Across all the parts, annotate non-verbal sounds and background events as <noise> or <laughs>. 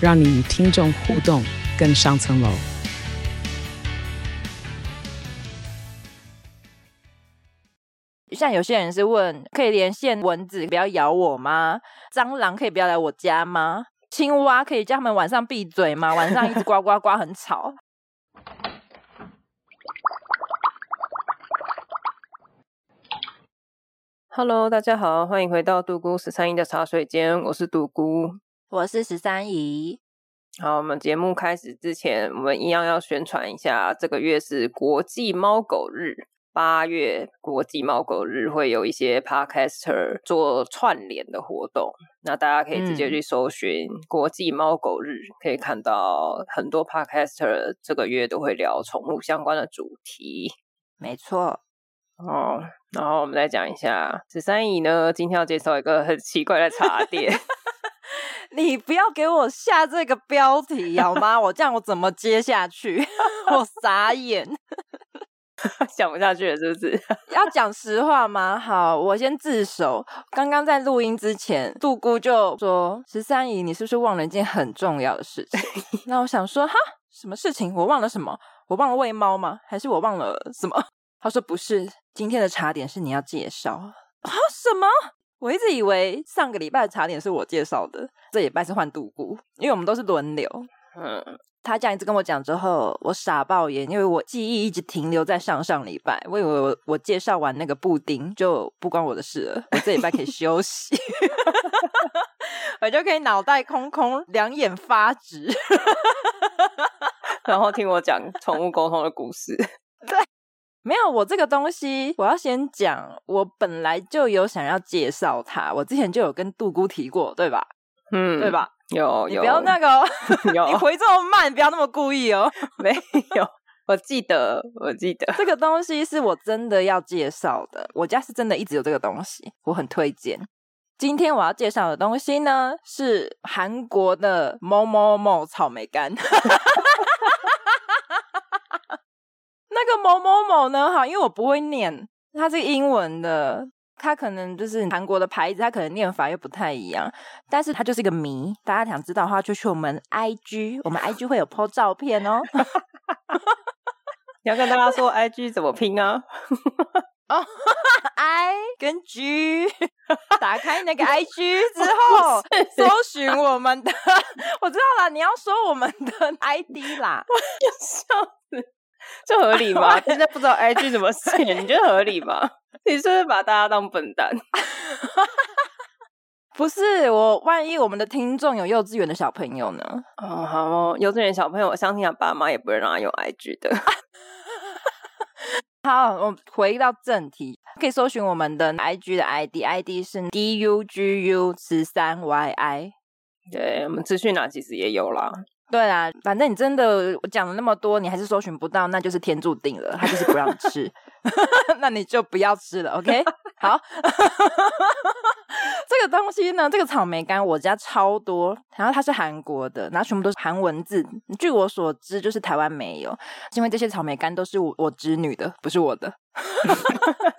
让你与听众互动更上层楼。像有些人是问，可以连线蚊子不要咬我吗？蟑螂可以不要来我家吗？青蛙可以叫他们晚上闭嘴吗？晚上一直呱呱呱很吵。Hello，大家好，欢迎回到独孤十三姨的茶水间，我是独孤，我是十三姨。好，我们节目开始之前，我们一样要宣传一下，这个月是国际猫狗日。八月国际猫狗日会有一些 podcaster 做串联的活动，那大家可以直接去搜寻国际猫狗日，嗯、可以看到很多 podcaster 这个月都会聊宠物相关的主题。没错，哦，然后我们再讲一下十三姨呢，今天要介绍一个很奇怪的茶店。你不要给我下这个标题好吗？我这样我怎么接下去？我傻眼。<laughs> 讲不下去了，是不是？<laughs> 要讲实话吗？好，我先自首。刚刚在录音之前，杜姑就说：“十三姨，你是不是忘了一件很重要的事情？” <laughs> 那我想说：“哈，什么事情？我忘了什么？我忘了喂猫吗？还是我忘了什么？”他说：“不是，今天的茶点是你要介绍啊？什么？我一直以为上个礼拜的茶点是我介绍的，这礼拜是换杜姑，因为我们都是轮流。”嗯。他这样一直跟我讲之后，我傻爆眼，因为我记忆一直停留在上上礼拜。我以为我我介绍完那个布丁就不关我的事了，我这礼拜可以休息，<laughs> 我就可以脑袋空空，两眼发直，<laughs> 然后听我讲宠物沟通的故事。对，没有我这个东西，我要先讲，我本来就有想要介绍它，我之前就有跟杜姑提过，对吧？嗯，对吧？有，有，你不要那个、哦，有 <laughs> 你回这么慢，不要那么故意哦。<laughs> 没有，我记得，我记得这个东西是我真的要介绍的。我家是真的一直有这个东西，我很推荐。今天我要介绍的东西呢，是韩国的某某某草莓干。<laughs> 那个某某某呢，哈，因为我不会念，它是英文的。它可能就是韩国的牌子，它可能念法又不太一样，但是它就是一个谜。大家想知道的话，就去我们 IG，我们 <laughs> IG 会有 po 照片哦。<laughs> 你要跟大家说 IG 怎么拼啊？<laughs> 哦，I 跟 G，打开那个 IG 之后，搜寻我们的，我知道了，你要说我们的 ID 啦。我要笑死。<laughs> 这合理吗？<laughs> 现在不知道 IG 怎么写，你觉得合理吗？<laughs> 你是不是把大家当笨蛋？不是我，万一我们的听众有幼稚园的小朋友呢？哦，好哦，幼稚园小朋友，我相信他爸妈也不会让他用 IG 的。好，我回到正题，可以搜寻我们的 IG 的 ID，ID 是 DUGU 十三 YI。对，我们资讯栏其实也有啦。对啦，反正你真的我讲了那么多，你还是搜寻不到，那就是天注定了，他就是不让吃，<laughs> 那你就不要吃了，OK？<laughs> 好，这个东西呢，这个草莓干我家超多，然后它是韩国的，然后全部都是韩文字。据我所知，就是台湾没有，因为这些草莓干都是我我侄女的，不是我的。<laughs>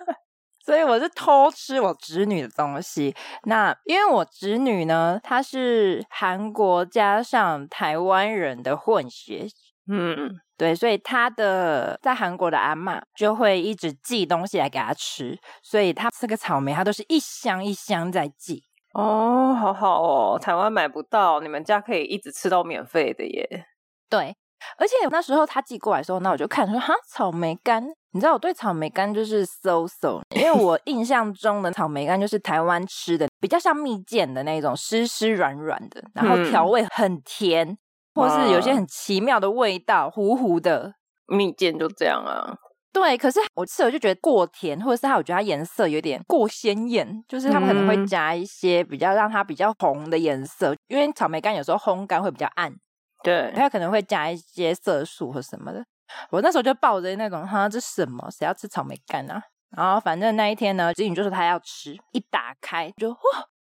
所以我是偷吃我侄女的东西。那因为我侄女呢，她是韩国加上台湾人的混血，嗯，对，所以她的在韩国的阿嬷就会一直寄东西来给她吃，所以她吃个草莓，她都是一箱一箱在寄。哦，好好哦，台湾买不到，你们家可以一直吃到免费的耶。对。而且那时候他寄过来的时候，那我就看说哈，草莓干，你知道我对草莓干就是 so so，因为我印象中的草莓干就是台湾吃的比较像蜜饯的那种湿湿软软的，然后调味很甜，嗯、或是有些很奇妙的味道，糊糊的蜜饯就这样啊。对，可是我吃了就觉得过甜，或者是它我觉得它颜色有点过鲜艳，就是他们可能会加一些比较让它比较红的颜色，因为草莓干有时候烘干会比较暗。对，它可能会加一些色素或什么的。我那时候就抱着那种，哈，这什么？谁要吃草莓干啊？然后反正那一天呢，子女就说他要吃，一打开就哇，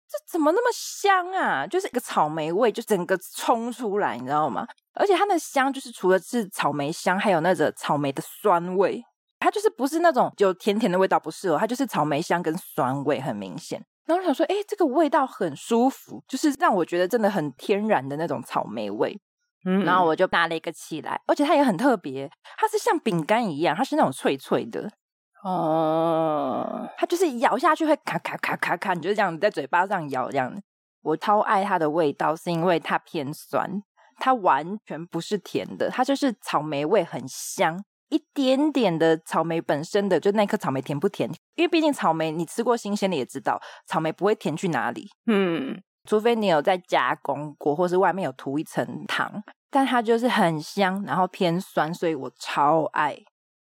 这怎么那么香啊？就是一个草莓味，就整个冲出来，你知道吗？而且它的香就是除了是草莓香，还有那个草莓的酸味，它就是不是那种就甜甜的味道，不是哦，它就是草莓香跟酸味很明显。然后我想说，哎，这个味道很舒服，就是让我觉得真的很天然的那种草莓味。嗯，然后我就拿了一个起来，而且它也很特别，它是像饼干一样，它是那种脆脆的。哦，它就是咬下去会咔咔咔咔咔，你就这样在嘴巴上咬这样。我超爱它的味道，是因为它偏酸，它完全不是甜的，它就是草莓味很香，一点点的草莓本身的就那颗草莓甜不甜？因为毕竟草莓你吃过新鲜的也知道，草莓不会甜去哪里。嗯，除非你有在加工过，或是外面有涂一层糖，但它就是很香，然后偏酸，所以我超爱。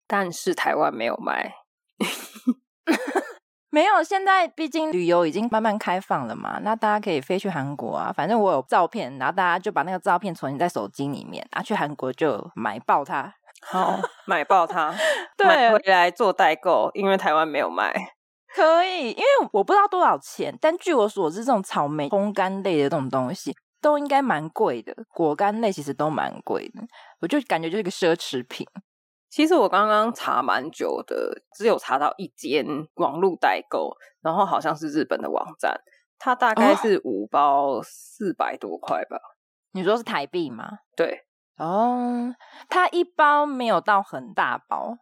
但是台湾没有卖。<laughs> 没有，现在毕竟旅游已经慢慢开放了嘛，那大家可以飞去韩国啊。反正我有照片，然后大家就把那个照片存在手机里面，啊，去韩国就买爆它，好买爆它，<laughs> 对，买回来做代购，因为台湾没有卖。可以，因为我不知道多少钱，但据我所知，这种草莓烘干类的这种东西都应该蛮贵的，果干类其实都蛮贵的，我就感觉就是一个奢侈品。其实我刚刚查蛮久的，只有查到一间网络代购，然后好像是日本的网站，它大概是五包四百多块吧。你说是台币吗？对。哦，它一包没有到很大包，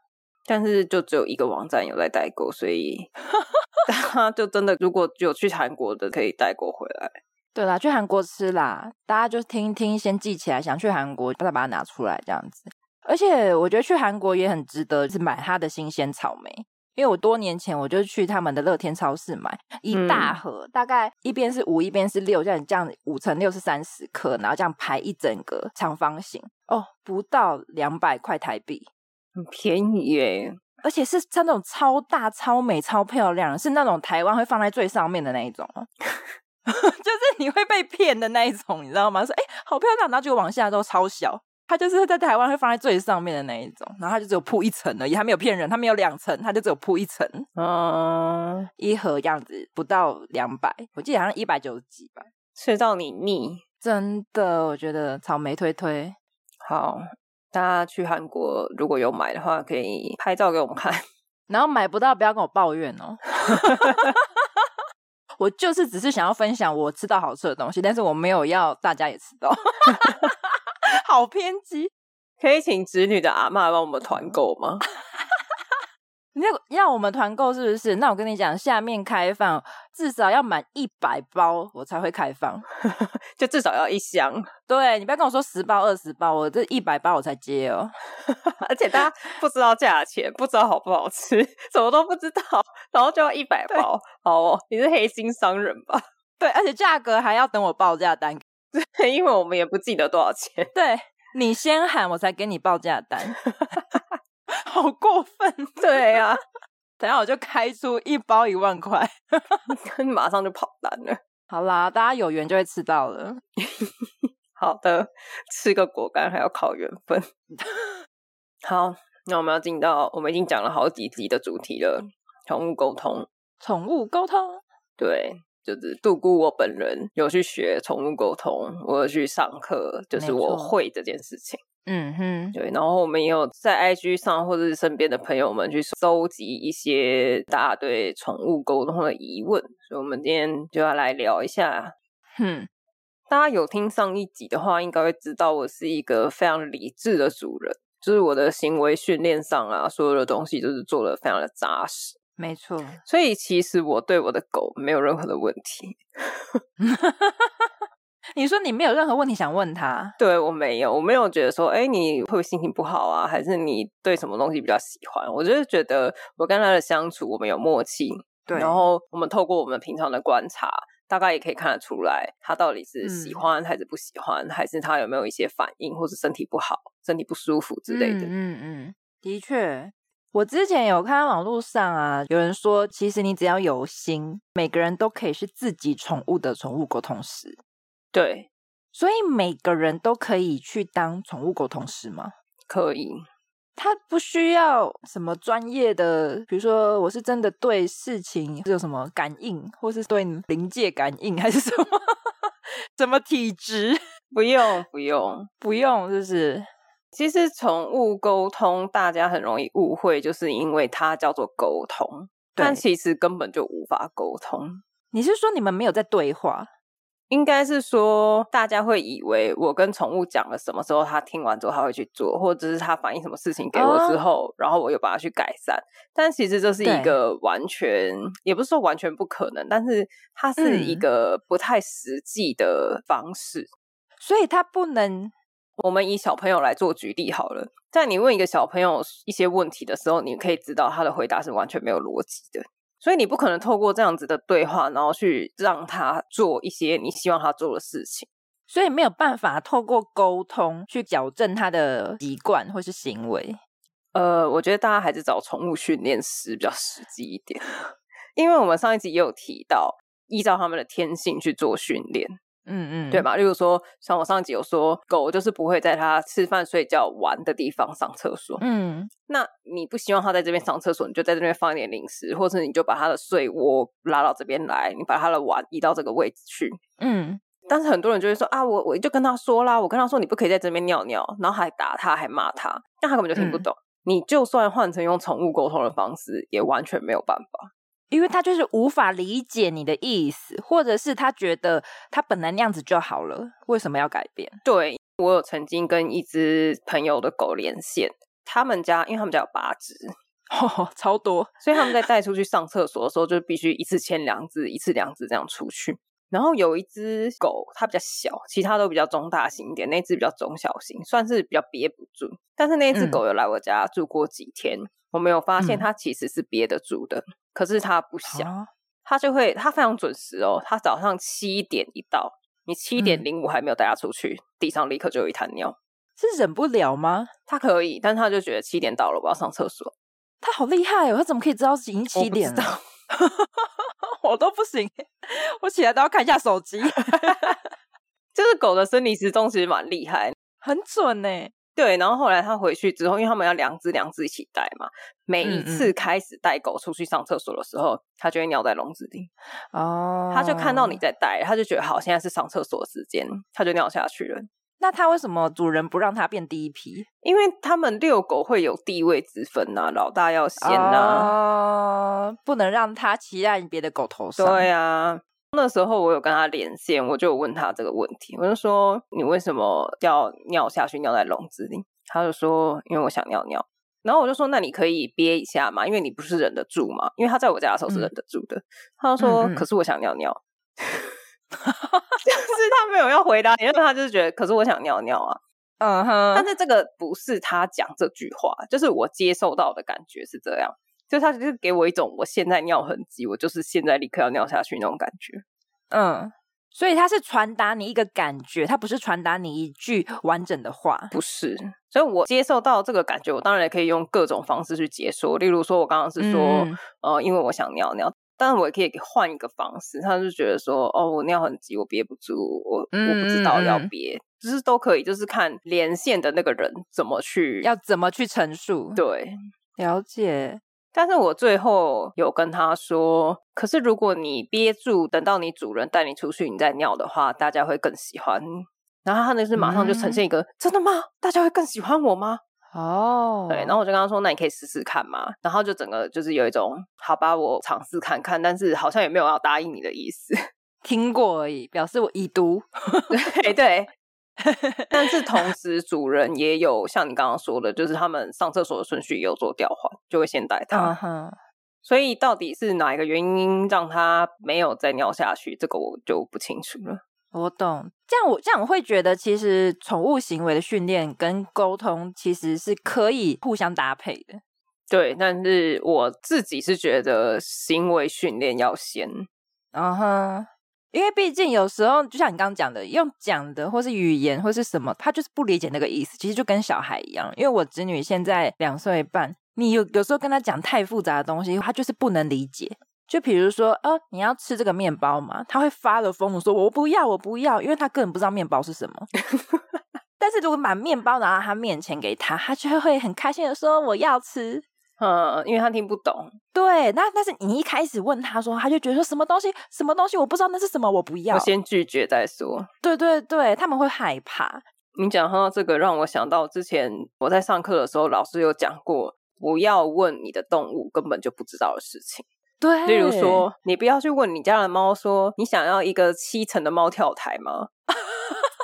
但是就只有一个网站有在代购，所以 <laughs> 它就真的如果有去韩国的可以代购回来。对啦，去韩国吃啦，大家就听听，先记起来，想去韩国再把它拿出来这样子。而且我觉得去韩国也很值得，是买它的新鲜草莓。因为我多年前我就去他们的乐天超市买一大盒，嗯、大概一边是五，一边是六，这样这样五乘六是三十克，然后这样排一整个长方形哦，不到两百块台币，很便宜耶！而且是像那种超大、超美、超漂亮，是那种台湾会放在最上面的那一种，<laughs> 就是你会被骗的那一种，你知道吗？说哎，好漂亮，然后结果往下都超小。它就是在台湾会放在最上面的那一种，然后它就只有铺一层而已，它没有骗人，它没有两层，它就只有铺一层。嗯，一盒样子不到两百，我记得好像一百九十几吧。吃到你腻，真的，我觉得草莓推推。好，大家去韩国如果有买的话，可以拍照给我们看。<laughs> 然后买不到不要跟我抱怨哦。<laughs> 我就是只是想要分享我吃到好吃的东西，但是我没有要大家也吃到。<laughs> 好偏激，可以请侄女的阿妈帮我们团购吗？你要要我们团购是不是？那我跟你讲，下面开放至少要满一百包，我才会开放，<laughs> 就至少要一箱。对，你不要跟我说十包二十包，我这一百包我才接哦。<laughs> 而且大家不知道价钱，不知道好不好吃，<laughs> 什么都不知道，然后就要一百包，好哦，你是黑心商人吧？对，而且价格还要等我报价单。对，因为我们也不记得多少钱。对，你先喊，我才给你报价单，好过分。<laughs> 对呀、啊，等下我就开出一包一万块，<laughs> 你马上就跑单了。好啦，大家有缘就会吃到了。<laughs> 好的，吃个果干还要靠缘分。好，那我们要进到我们已经讲了好几集的主题了，宠物沟通。宠物沟通，对。就是杜姑，我本人有去学宠物沟通，我有去上课，就是我会这件事情。嗯哼，对。然后我们也有在 IG 上，或者是身边的朋友们去收集一些大家对宠物沟通的疑问，所以我们今天就要来聊一下。哼，大家有听上一集的话，应该会知道我是一个非常理智的主人，就是我的行为训练上啊，所有的东西都是做的非常的扎实。没错，所以其实我对我的狗没有任何的问题。<laughs> 你说你没有任何问题想问他？对，我没有，我没有觉得说，哎，你会不会心情不好啊？还是你对什么东西比较喜欢？我就是觉得我跟他的相处，我们有默契。对，然后我们透过我们平常的观察，大概也可以看得出来，他到底是喜欢还是不喜欢，嗯、还是他有没有一些反应，或者身体不好、身体不舒服之类的。嗯嗯，嗯，的确。我之前有看到网络上啊，有人说，其实你只要有心，每个人都可以是自己宠物的宠物沟通师。对，所以每个人都可以去当宠物沟通师吗？可以。他不需要什么专业的，比如说我是真的对事情是有什么感应，或是对临界感应，还是什么 <laughs> 什么体质？不用，不用，不用，就是其实宠物沟通大家很容易误会，就是因为它叫做沟通，但其实根本就无法沟通。你是说你们没有在对话？应该是说，大家会以为我跟宠物讲了什么时候，他听完之后他会去做，或者是他反映什么事情给我之后，哦、然后我又把它去改善。但其实这是一个完全，也不是说完全不可能，但是它是一个不太实际的方式。嗯、所以它不能，我们以小朋友来做举例好了。在你问一个小朋友一些问题的时候，你可以知道他的回答是完全没有逻辑的。所以你不可能透过这样子的对话，然后去让他做一些你希望他做的事情。所以没有办法透过沟通去矫正他的习惯或是行为。呃，我觉得大家还是找宠物训练师比较实际一点，<laughs> 因为我们上一集也有提到，依照他们的天性去做训练。嗯嗯，对吧？例如说，像我上一集有说，狗就是不会在它吃饭、睡觉、玩的地方上厕所。嗯，那你不希望它在这边上厕所，你就在这边放一点零食，或者你就把它的睡窝拉到这边来，你把它的碗移到这个位置去。嗯，但是很多人就会说啊，我我就跟他说啦，我跟他说你不可以在这边尿尿，然后还打他，还骂他，但他根本就听不懂。嗯，你就算换成用宠物沟通的方式，也完全没有办法。因为他就是无法理解你的意思，或者是他觉得他本来那样子就好了，为什么要改变？对，我有曾经跟一只朋友的狗连线，他们家因为他们家有八只，<laughs> 哦，超多，所以他们在带出去上厕所的时候，就必须一次牵两只，一次两只这样出去。然后有一只狗，它比较小，其他都比较中大型一点，那只比较中小型，算是比较憋不住。但是那只狗有来我家住过几天。嗯我没有发现它其实是憋得住的，嗯、可是它不想，它就会，它非常准时哦。它早上七点一到，你七点零五还没有带它出去，嗯、地上立刻就有一滩尿。是忍不了吗？它可以，但它就觉得七点到了，我要上厕所。它好厉害哦！它怎么可以知道已经七点了？我，<laughs> 我都不行，我起来都要看一下手机。<laughs> 就是狗的生理时钟其实蛮厉害，很准呢。对，然后后来他回去之后，因为他们要两只两只一起带嘛，每一次开始带狗出去上厕所的时候，他就会尿在笼子里。哦，他就看到你在带，他就觉得好，现在是上厕所的时间，他就尿下去了。那他为什么主人不让他变第一批？因为他们遛狗会有地位之分呐、啊，老大要先呐、啊哦，不能让他骑在别的狗头上。对呀、啊。那时候我有跟他连线，我就问他这个问题，我就说，你为什么要尿下去，尿在笼子里？他就说因为我想尿尿。然后我就说那你可以憋一下嘛，因为你不是忍得住嘛。因为他在我家的时候是忍得住的。嗯、他就说、嗯、可是我想尿尿，就是他没有要回答，因为他就是觉得可是我想尿尿啊。嗯哼，但是这个不是他讲这句话，就是我接受到的感觉是这样。就他就是给我一种我现在尿很急，我就是现在立刻要尿下去那种感觉。嗯，所以他是传达你一个感觉，他不是传达你一句完整的话，不是。所以我接受到这个感觉，我当然也可以用各种方式去解说。例如说，我刚刚是说，嗯、呃，因为我想尿尿，但是我也可以换一个方式。他就觉得说，哦，我尿很急，我憋不住，我、嗯、我不知道要憋，就是都可以，就是看连线的那个人怎么去，要怎么去陈述。对，了解。但是我最后有跟他说，可是如果你憋住，等到你主人带你出去，你再尿的话，大家会更喜欢你。然后他那是马上就呈现一个、嗯、真的吗？大家会更喜欢我吗？哦，对。然后我就跟他说，那你可以试试看嘛。然后就整个就是有一种，好吧，我尝试看看，但是好像也没有要答应你的意思，<laughs> 听过而已，表示我已读。对 <laughs> 对。但是同时，主人也有像你刚刚说的，就是他们上厕所的顺序也有做调换，就会先带它。Uh huh. 所以到底是哪一个原因让它没有再尿下去？这个我就不清楚了。我懂，这样我这样我会觉得，其实宠物行为的训练跟沟通其实是可以互相搭配的。对，但是我自己是觉得行为训练要先。嗯哼、uh。因为毕竟有时候，就像你刚刚讲的，用讲的或是语言或是什么，他就是不理解那个意思。其实就跟小孩一样，因为我侄女现在两岁半，你有有时候跟他讲太复杂的东西，他就是不能理解，就比如说，呃，你要吃这个面包吗？他会发了疯的说：“我不要，我不要。”因为他根本不知道面包是什么。<laughs> 但是如果把面包拿到他面前给他，他就会很开心的说：“我要吃。”嗯，因为他听不懂。对，那但是你一开始问他说，他就觉得说什么东西，什么东西，我不知道那是什么，我不要。我先拒绝再说。对对对，他们会害怕。你讲到这个，让我想到之前我在上课的时候，老师有讲过，不要问你的动物根本就不知道的事情。对，例如说，你不要去问你家的猫说，你想要一个七层的猫跳台吗？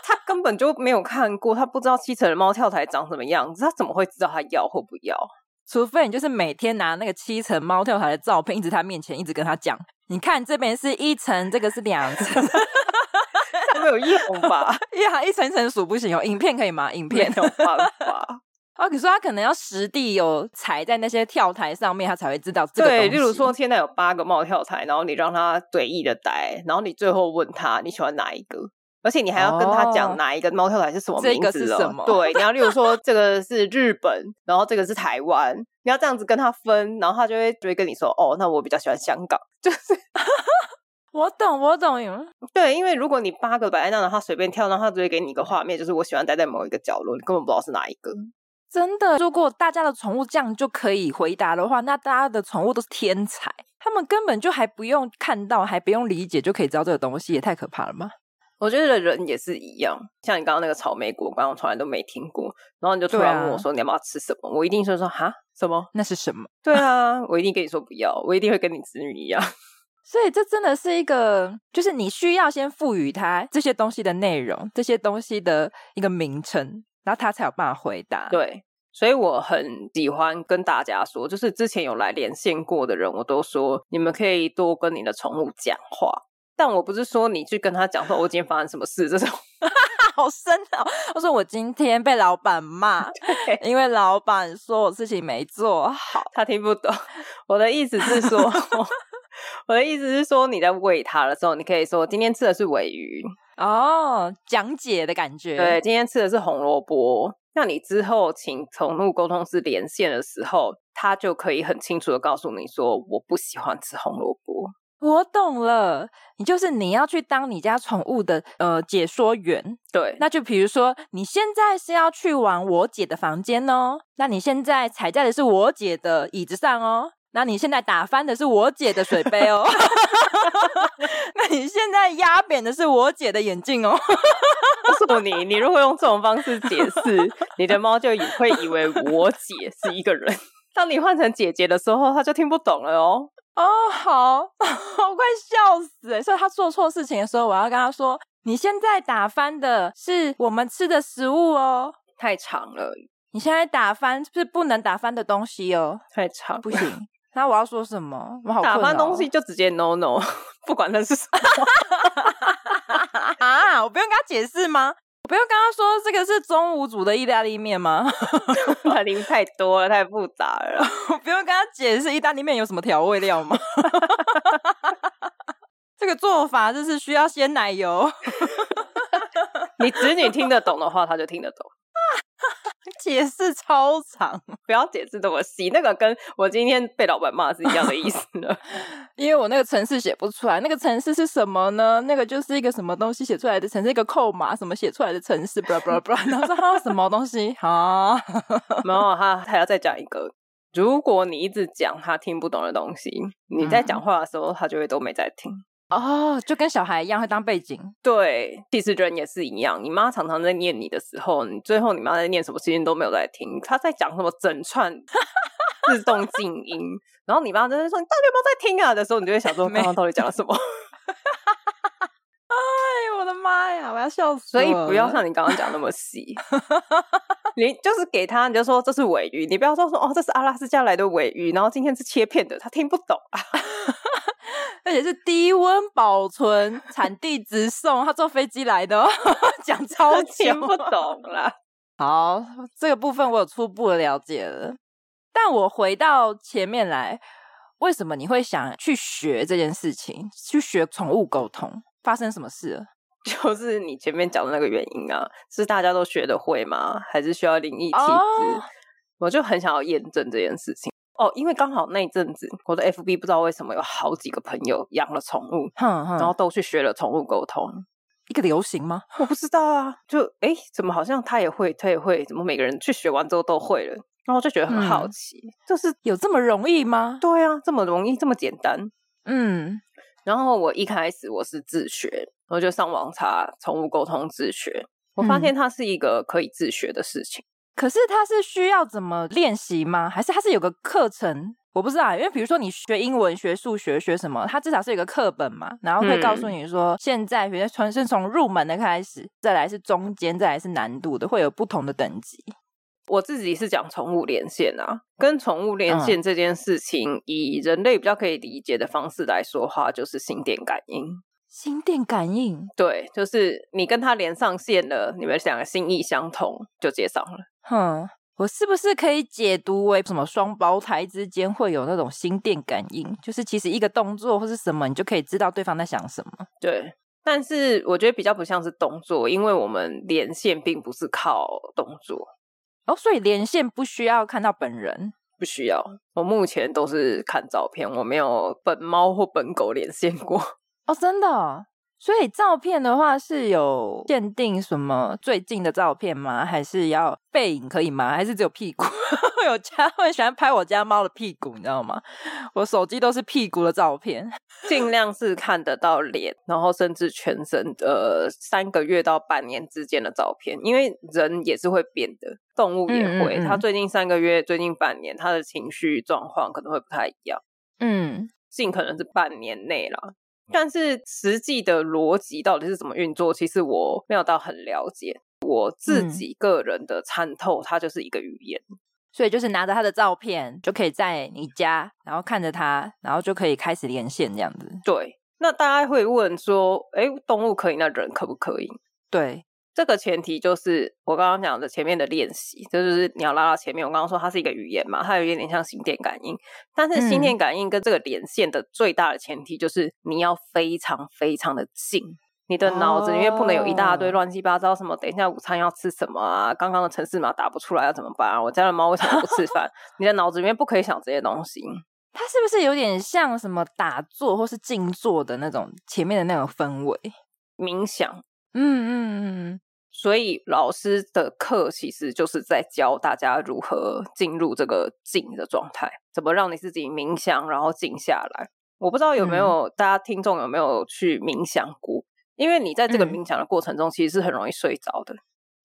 他根本就没有看过，他不知道七层的猫跳台长什么样子，他怎么会知道他要或不要？除非你就是每天拿那个七层猫跳台的照片，一直在他面前，一直跟他讲，你看这边是一层，这个是两层，没有用吧？<laughs> 因为他一层一层数不行，哦影片可以吗？影片没有办法。啊，<laughs> 可是他可能要实地有踩在那些跳台上面，他才会知道这个。对，例如说现在有八个猫跳台，然后你让他随意的待，然后你最后问他你喜欢哪一个，而且你还要跟他讲哪一个猫跳台是什么名字，哦，这个是什么？对，你要例如说 <laughs> 这个是日本，然后这个是台湾，你要这样子跟他分，然后他就会就会跟你说，哦，那我比较喜欢香港，<laughs> 就是 <laughs> 我懂我懂，对，因为如果你八个摆在那，然后他随便跳，然后他只会给你一个画面，就是我喜欢待在某一个角落，你根本不知道是哪一个。真的，如果大家的宠物这样就可以回答的话，那大家的宠物都是天才。他们根本就还不用看到，还不用理解，就可以知道这个东西，也太可怕了吗？我觉得人也是一样，像你刚刚那个草莓果干，我从来都没听过，然后你就突然问我说你要不要吃什么，我一定说说哈什么？那是什么？对啊，我一定跟你说不要，我一定会跟你子女一样。<laughs> 所以这真的是一个，就是你需要先赋予它这些东西的内容，这些东西的一个名称。然后他才有办法回答。对，所以我很喜欢跟大家说，就是之前有来连线过的人，我都说你们可以多跟你的宠物讲话。但我不是说你去跟他讲说我今天发生什么事这种，<laughs> 好深哦。我说我今天被老板骂，<laughs> 因为老板说我事情没做好，他听不懂。我的意思是说，<laughs> 我的意思是说你在喂他的时候，你可以说今天吃的是尾鱼。哦，讲解的感觉。对，今天吃的是红萝卜。那你之后请宠物沟通师连线的时候，他就可以很清楚的告诉你说，我不喜欢吃红萝卜。我懂了，你就是你要去当你家宠物的呃解说员。对，那就比如说你现在是要去玩我姐的房间哦，那你现在踩在的是我姐的椅子上哦。那你现在打翻的是我姐的水杯哦，<laughs> 那你现在压扁的是我姐的眼镜哦。告诉你，你如果用这种方式解释，你的猫就会以为我姐是一个人。<laughs> 当你换成姐姐的时候，它就听不懂了哦。哦，好，<laughs> 我快笑死了。所以他做错事情的时候，我要跟他说：你现在打翻的是我们吃的食物哦，太长了。你现在打翻是不能打翻的东西哦，太长，不行。那我要说什么？我好打翻东西就直接 no no，不管那是什么 <laughs> 啊！我不用跟他解释吗？我不用跟他说这个是中午煮的意大利面吗？意大利面太多了，太复杂了。我 <laughs> 不用跟他解释意大利面有什么调味料吗？<laughs> 这个做法就是需要鲜奶油。<laughs> 你子女听得懂的话，他就听得懂。<laughs> 解释超长，不要解释这么细。那个跟我今天被老板骂是一样的意思的，<laughs> 因为我那个程式写不出来。那个程式是什么呢？那个就是一个什么东西写出来的程式，一个扣码什么写出来的程式，不不不，然后说他什么东西啊？<laughs> 然后他还要再讲一个。如果你一直讲他听不懂的东西，你在讲话的时候，他就会都没在听。哦，oh, 就跟小孩一样会当背景。对，其实人也是一样。你妈常常在念你的时候，你最后你妈在念什么，其实都没有在听。她在讲什么整串 <laughs> 自动静音，然后你妈在说：“你到底有没有在听啊？”的时候，你就会想说：“ <laughs> 刚刚到底讲了什么？” <laughs> 哎，我的妈呀！我要笑死。所以不要像你刚刚讲那么细，你就是给他，你就说这是尾鱼，你不要说说哦，这是阿拉斯加来的尾鱼，然后今天是切片的，他听不懂啊。<laughs> 而且是低温保存，产地直送，他坐飞机来的，<laughs> 讲超听不懂啦。好，这个部分我有初步的了解了。但我回到前面来，为什么你会想去学这件事情？去学宠物沟通，发生什么事了？就是你前面讲的那个原因啊，是大家都学得会吗？还是需要灵异体质？Oh. 我就很想要验证这件事情。哦，因为刚好那一阵子我的 FB 不知道为什么有好几个朋友养了宠物，哼哼，然后都去学了宠物沟通，一个流行吗？我不知道啊，就哎，怎么好像他也会，他也会，怎么每个人去学完之后都会了？然后我就觉得很好奇，嗯、就是有这么容易吗？对啊，这么容易，这么简单。嗯，然后我一开始我是自学，我就上网查宠物沟通自学，我发现它是一个可以自学的事情。嗯、可是它是需要怎么练习吗？还是它是有个课程？我不知道，因为比如说你学英文、学数学、学什么，它至少是有个课本嘛，然后会告诉你说，嗯、现在比如说是从入门的开始，再来是中间，再来是难度的，会有不同的等级。我自己是讲宠物连线啊，跟宠物连线这件事情，嗯、以人类比较可以理解的方式来说话，就是心电感应。心电感应，对，就是你跟他连上线了，你们两个心意相通，就接上了。哼，我是不是可以解读为什么双胞胎之间会有那种心电感应？就是其实一个动作或是什么，你就可以知道对方在想什么。对，但是我觉得比较不像是动作，因为我们连线并不是靠动作。哦，所以连线不需要看到本人，不需要。我目前都是看照片，我没有本猫或本狗连线过。哦，真的。所以照片的话是有限定什么最近的照片吗？还是要背影可以吗？还是只有屁股？<laughs> 有家 <laughs> 会喜欢拍我家猫的屁股，你知道吗？我手机都是屁股的照片，<laughs> 尽量是看得到脸，然后甚至全身的三个月到半年之间的照片，因为人也是会变的，动物也会。嗯嗯嗯，它最近三个月、最近半年，它的情绪状况可能会不太一样。嗯，尽可能是半年内啦。但是实际的逻辑到底是怎么运作，其实我没有到很了解。我自己个人的参透，它就是一个语言，所以就是拿着他的照片，就可以在你家，然后看着他，然后就可以开始连线这样子。对，那大家会问说，哎，动物可以，那人可不可以？对。这个前提就是我刚刚讲的前面的练习，这就是你要拉到前面。我刚刚说它是一个语言嘛，它有一点点像心电感应，但是心电感应跟这个连线的最大的前提就是你要非常非常的近，你的脑子里面不能有一大堆乱七八糟什么。等一下午餐要吃什么啊？刚刚的城市码打不出来要怎么办啊？我家的猫为什么不吃饭？<laughs> 你的脑子里面不可以想这些东西。它是不是有点像什么打坐或是静坐的那种前面的那种氛围？冥想？嗯嗯嗯。嗯所以老师的课其实就是在教大家如何进入这个静的状态，怎么让你自己冥想，然后静下来。我不知道有没有、嗯、大家听众有没有去冥想过？因为你在这个冥想的过程中，其实是很容易睡着的。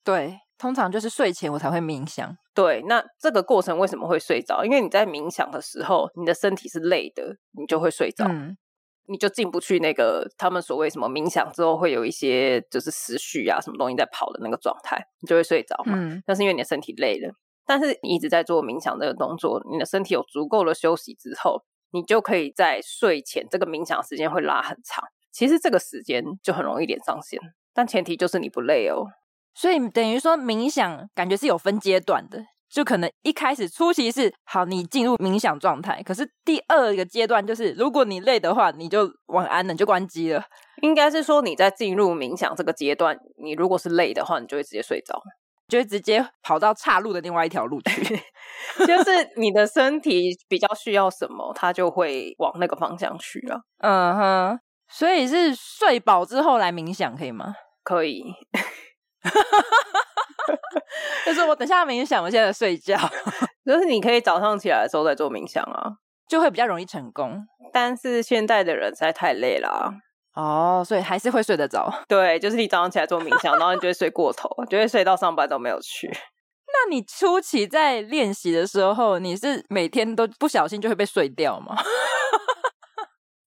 对，通常就是睡前我才会冥想。对，那这个过程为什么会睡着？因为你在冥想的时候，你的身体是累的，你就会睡着。嗯你就进不去那个他们所谓什么冥想之后会有一些就是思绪啊什么东西在跑的那个状态，你就会睡着嘛。嗯，那是因为你的身体累了。但是你一直在做冥想这个动作，你的身体有足够的休息之后，你就可以在睡前这个冥想时间会拉很长。其实这个时间就很容易连上线，但前提就是你不累哦。所以等于说冥想感觉是有分阶段的。就可能一开始初期是好，你进入冥想状态。可是第二个阶段就是，如果你累的话，你就晚安了，你就关机了。应该是说你在进入冥想这个阶段，你如果是累的话，你就会直接睡着，就会直接跑到岔路的另外一条路去。<laughs> 就是你的身体比较需要什么，它就会往那个方向去了。嗯哼，所以是睡饱之后来冥想可以吗？可以。<laughs> 就是我等下冥想，我现在睡觉。<laughs> 就是你可以早上起来的时候再做冥想啊，就会比较容易成功。但是现在的人实在太累了啊，哦，所以还是会睡得着。对，就是你早上起来做冥想，<laughs> 然后你就会睡过头，就会睡到上班都没有去。那你初期在练习的时候，你是每天都不小心就会被睡掉吗？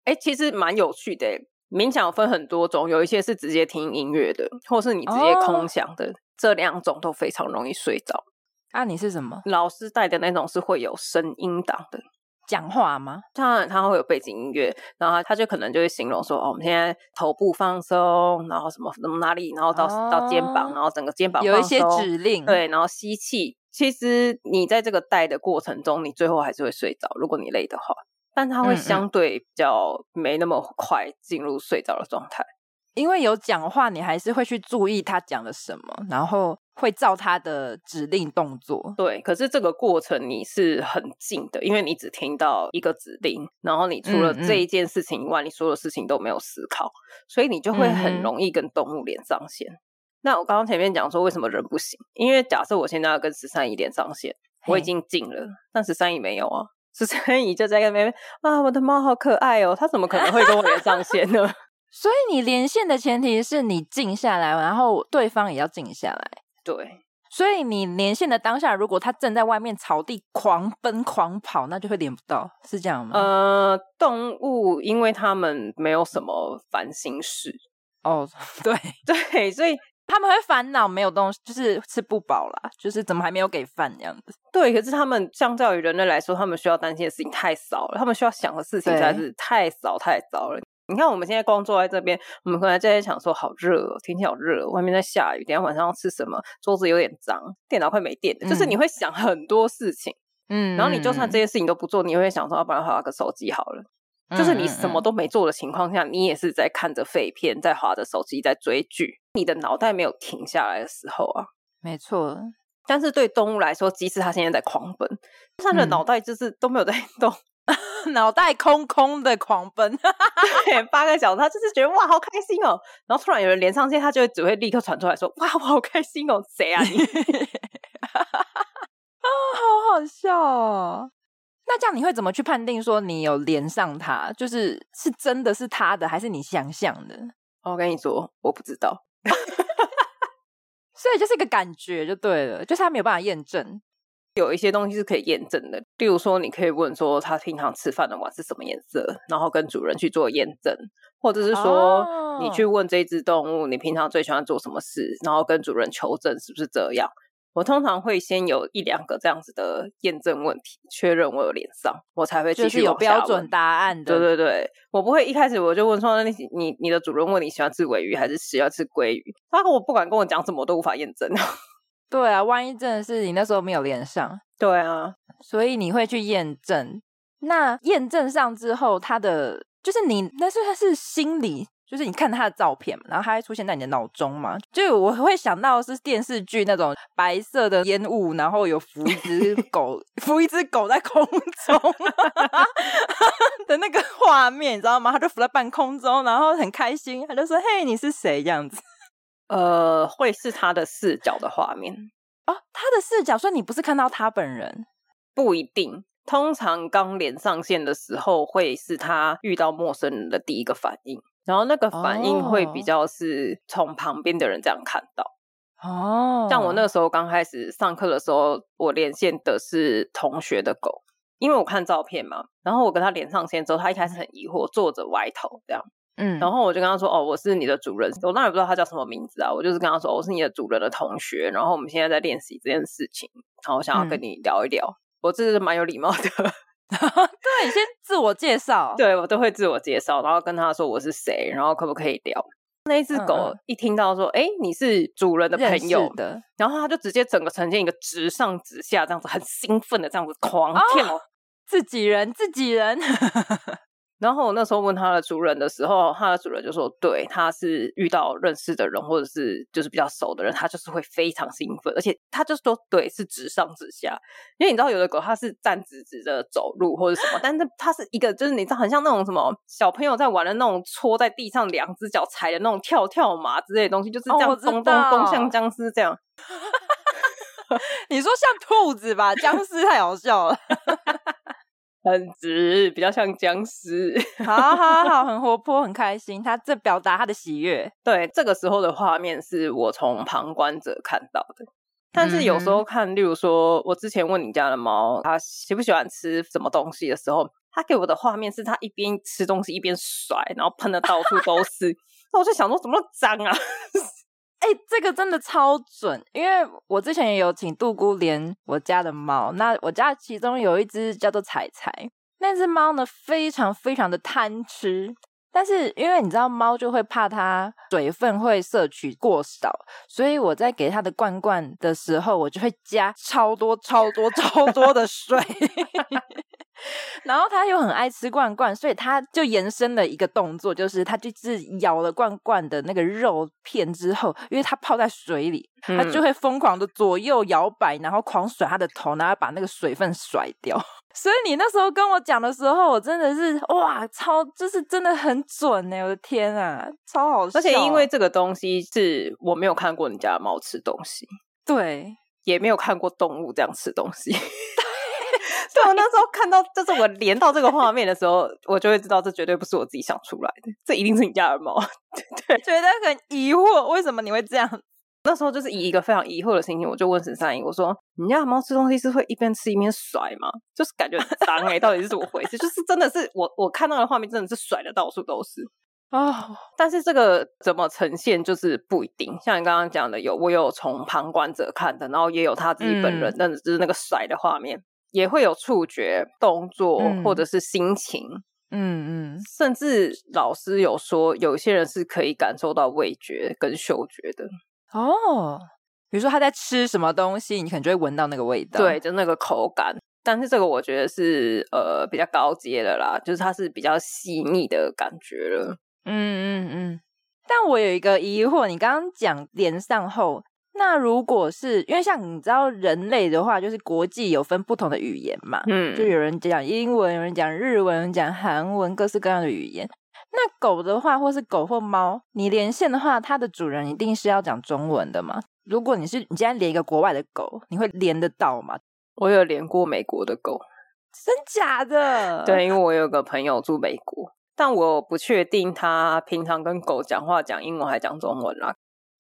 哎、欸，其实蛮有趣的。冥想分很多种，有一些是直接听音乐的，或是你直接空想的。哦这两种都非常容易睡着。啊，你是什么？老师带的那种是会有声音档的，讲话吗？当然，他会有背景音乐，然后他就可能就会形容说：“哦，我们现在头部放松，然后什么什么哪里，然后到、哦、到肩膀，然后整个肩膀有一些指令，对，然后吸气。其实你在这个带的过程中，你最后还是会睡着，如果你累的话，但他会相对比较没那么快进入睡着的状态。”因为有讲话，你还是会去注意他讲了什么，然后会照他的指令动作。对，可是这个过程你是很静的，因为你只听到一个指令，然后你除了这一件事情以外，嗯嗯、你所有事情都没有思考，所以你就会很容易跟动物连上线。嗯、那我刚刚前面讲说为什么人不行？因为假设我现在要跟十三姨连上线，我已经静了，但十三姨没有啊，十三姨就在那边啊，我的猫好可爱哦，它怎么可能会跟我连上线呢？<laughs> 所以你连线的前提是你静下来，然后对方也要静下来。对，所以你连线的当下，如果他正在外面草地狂奔狂跑，那就会连不到，是这样吗？呃，动物因为他们没有什么烦心事哦，<laughs> 对 <laughs> 对，所以他们会烦恼没有东西，就是吃不饱啦，就是怎么还没有给饭这样子。对，可是他们相较于人类来说，他们需要担心的事情太少了，他们需要想的事情实在是太少太少了。你看，我们现在光坐在这边，我们可能在想说，好热哦，天气好热，外面在下雨，等一下晚上要吃什么？桌子有点脏，电脑快没电了，嗯、就是你会想很多事情，嗯，然后你就算这些事情都不做，你会想说，要不然划个手机好了。嗯、就是你什么都没做的情况下，你也是在看着废片，在划着手机，在追剧，你的脑袋没有停下来的时候啊，没错。但是对动物来说，即使它现在在狂奔，它的脑袋就是都没有在动。嗯 <laughs> 脑袋空空的狂奔，<laughs> 对，八个小时，他就是觉得哇，好开心哦。然后突然有人连上线，他就会只会立刻传出来说，哇，我好开心哦，谁啊你？<laughs> 啊，好好笑哦。那这样你会怎么去判定说你有连上他？就是是真的是他的，还是你想象的？我跟你说，我不知道。<laughs> 所以就是一个感觉就对了，就是他没有办法验证。有一些东西是可以验证的，例如说，你可以问说他平常吃饭的碗是什么颜色，然后跟主人去做验证，或者是说你去问这只动物，你平常最喜欢做什么事，然后跟主人求证是不是这样。我通常会先有一两个这样子的验证问题，确认我有连上，我才会继续就是有标准答案的。对对对，我不会一开始我就问说，那你你你的主人问你喜欢吃尾鱼还是喜欢吃鲑鱼，他我不管跟我讲什么，我都无法验证。<laughs> 对啊，万一真的是你那时候没有连上，对啊，所以你会去验证。那验证上之后，他的就是你，那是他是心理，就是你看他的照片嘛，然后他会出现在你的脑中嘛？就我会想到是电视剧那种白色的烟雾，然后有浮一只 <laughs> 狗，浮一只狗在空中 <laughs> 的那个画面，你知道吗？他就浮在半空中，然后很开心，他就说：“嘿，你是谁？”这样子。呃，会是他的视角的画面哦，他的视角，所以你不是看到他本人，不一定。通常刚连上线的时候，会是他遇到陌生人的第一个反应，然后那个反应会比较是从旁边的人这样看到。哦，像我那个时候刚开始上课的时候，我连线的是同学的狗，因为我看照片嘛，然后我跟他连上线之后，他一开始很疑惑，坐着歪头这样。嗯，然后我就跟他说：“哦，我是你的主人。”我当然不知道他叫什么名字啊，我就是跟他说：“我是你的主人的同学。”然后我们现在在练习这件事情，然后我想要跟你聊一聊。嗯、我这是蛮有礼貌的，<laughs> 对，你先自我介绍。对，我都会自我介绍，然后跟他说我是谁，然后可不可以聊。那一只狗一听到说：“哎、嗯，你是主人的朋友的。”然后它就直接整个呈现一个直上直下这样子，很兴奋的这样子狂跳，哦、<laughs> 自己人，自己人。然后我那时候问他的主人的时候，他的主人就说：“对，他是遇到认识的人或者是就是比较熟的人，他就是会非常兴奋，而且他就说对，是直上直下。因为你知道有的狗它是站直直的走路或者什么，但是它是一个就是你知道很像那种什么小朋友在玩的那种戳在地上两只脚踩的那种跳跳马之类的东西，就是这样咚咚咚像僵尸这样。<laughs> 你说像兔子吧，僵尸太好笑了。<laughs> ”很直，比较像僵尸。好好好，很活泼，很开心。他在表达他的喜悦。对，这个时候的画面是我从旁观者看到的。但是有时候看，例如说，我之前问你家的猫，它喜不喜欢吃什么东西的时候，它给我的画面是它一边吃东西一边甩，然后喷的到处都是。<laughs> 那我就想说，怎么脏啊？哎、这个真的超准，因为我之前也有请杜姑连我家的猫，那我家其中有一只叫做彩彩，那只猫呢非常非常的贪吃，但是因为你知道猫就会怕它水分会摄取过少，所以我在给它的罐罐的时候，我就会加超多超多超多的水。<laughs> 然后它又很爱吃罐罐，所以它就延伸了一个动作，就是它就是咬了罐罐的那个肉片之后，因为它泡在水里，它就会疯狂的左右摇摆，然后狂甩它的头，然后把那个水分甩掉。所以你那时候跟我讲的时候，我真的是哇，超就是真的很准呢！我的天啊，超好笑！而且因为这个东西是我没有看过你家的猫吃东西，对，也没有看过动物这样吃东西。对，我那时候看到，就是我连到这个画面的时候，我就会知道这绝对不是我自己想出来的，这一定是你家的猫。<laughs> 对，觉得很疑惑，为什么你会这样？那时候就是以一个非常疑惑的心情，我就问沈三姨，我说：“你家的猫吃东西是会一边吃一边甩吗？就是感觉很脏哎、欸，<laughs> 到底是怎么回事？就是真的是我我看到的画面，真的是甩的到处都是啊。Oh. 但是这个怎么呈现，就是不一定。像你刚刚讲的，有我有从旁观者看的，然后也有他自己本人，但、嗯、就是那个甩的画面。”也会有触觉、动作，或者是心情，嗯嗯，甚至老师有说，有些人是可以感受到味觉跟嗅觉的哦。比如说他在吃什么东西，你可能就会闻到那个味道，对，就那个口感。但是这个我觉得是呃比较高阶的啦，就是它是比较细腻的感觉了。嗯嗯嗯。但我有一个疑惑，你刚刚讲连上后。那如果是因为像你知道人类的话，就是国际有分不同的语言嘛，嗯，就有人讲英文，有人讲日文，有人讲韩文，各式各样的语言。那狗的话，或是狗或猫，你连线的话，它的主人一定是要讲中文的嘛？如果你是你今天连一个国外的狗，你会连得到吗？我有连过美国的狗，真假的？对，因为我有个朋友住美国，但我不确定他平常跟狗讲话讲英文还讲中文啦。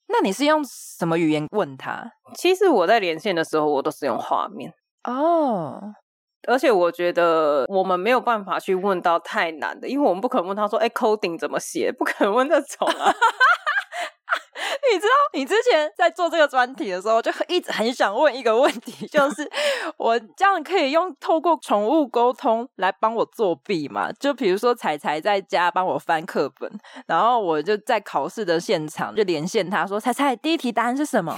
那你是用什么语言问他？其实我在连线的时候，我都是用画面哦。Oh. 而且我觉得我们没有办法去问到太难的，因为我们不可能问他说：“哎，coding 怎么写？”不可能问这种啊。<laughs> 你知道，你之前在做这个专题的时候，就一直很想问一个问题，就是 <laughs> 我这样可以用透过宠物沟通来帮我作弊吗？就比如说彩彩在家帮我翻课本，然后我就在考试的现场就连线他说：“彩彩，第一题答案是什么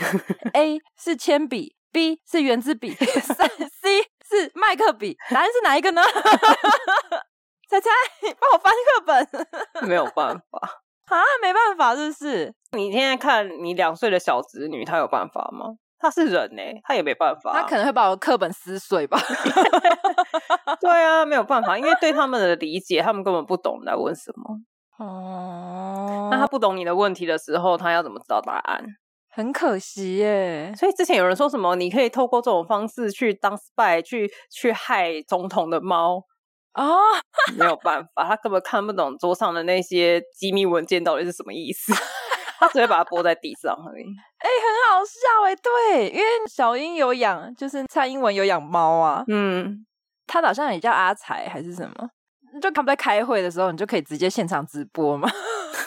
？A 是铅笔，B 是圆珠笔，<laughs> 三 C 是麦克笔，答案是哪一个呢？” <laughs> 猜猜，帮我翻课本，没有办法。<laughs> 啊，没办法，是不是？你现在看你两岁的小侄女，她有办法吗？她是人呢，她也没办法。她可能会把我课本撕碎吧。<laughs> 对啊，没有办法，因为对他们的理解，他们根本不懂来问什么。哦，那他不懂你的问题的时候，他要怎么知道答案？很可惜耶。所以之前有人说什么，你可以透过这种方式去当 spy，去去害总统的猫。啊，oh, 没有办法，他根本看不懂桌上的那些机密文件到底是什么意思，<laughs> 他只会把它拨在地上而已。哎、欸，很好笑哎，对，因为小英有养，就是蔡英文有养猫啊，嗯，他好像也叫阿才还是什么，就他们在开会的时候，你就可以直接现场直播嘛。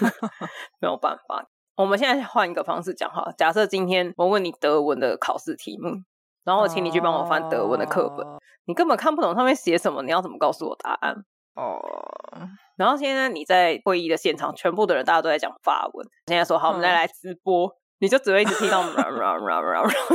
<laughs> 没有办法，我们现在换一个方式讲哈，假设今天我问你德文的考试题目。然后我请你去帮我翻德文的课本，哦、你根本看不懂上面写什么，你要怎么告诉我答案？哦。然后现在你在会议的现场，全部的人大家都在讲法文。现在说好，我们再来直播，嗯、你就只会一直听到，<laughs>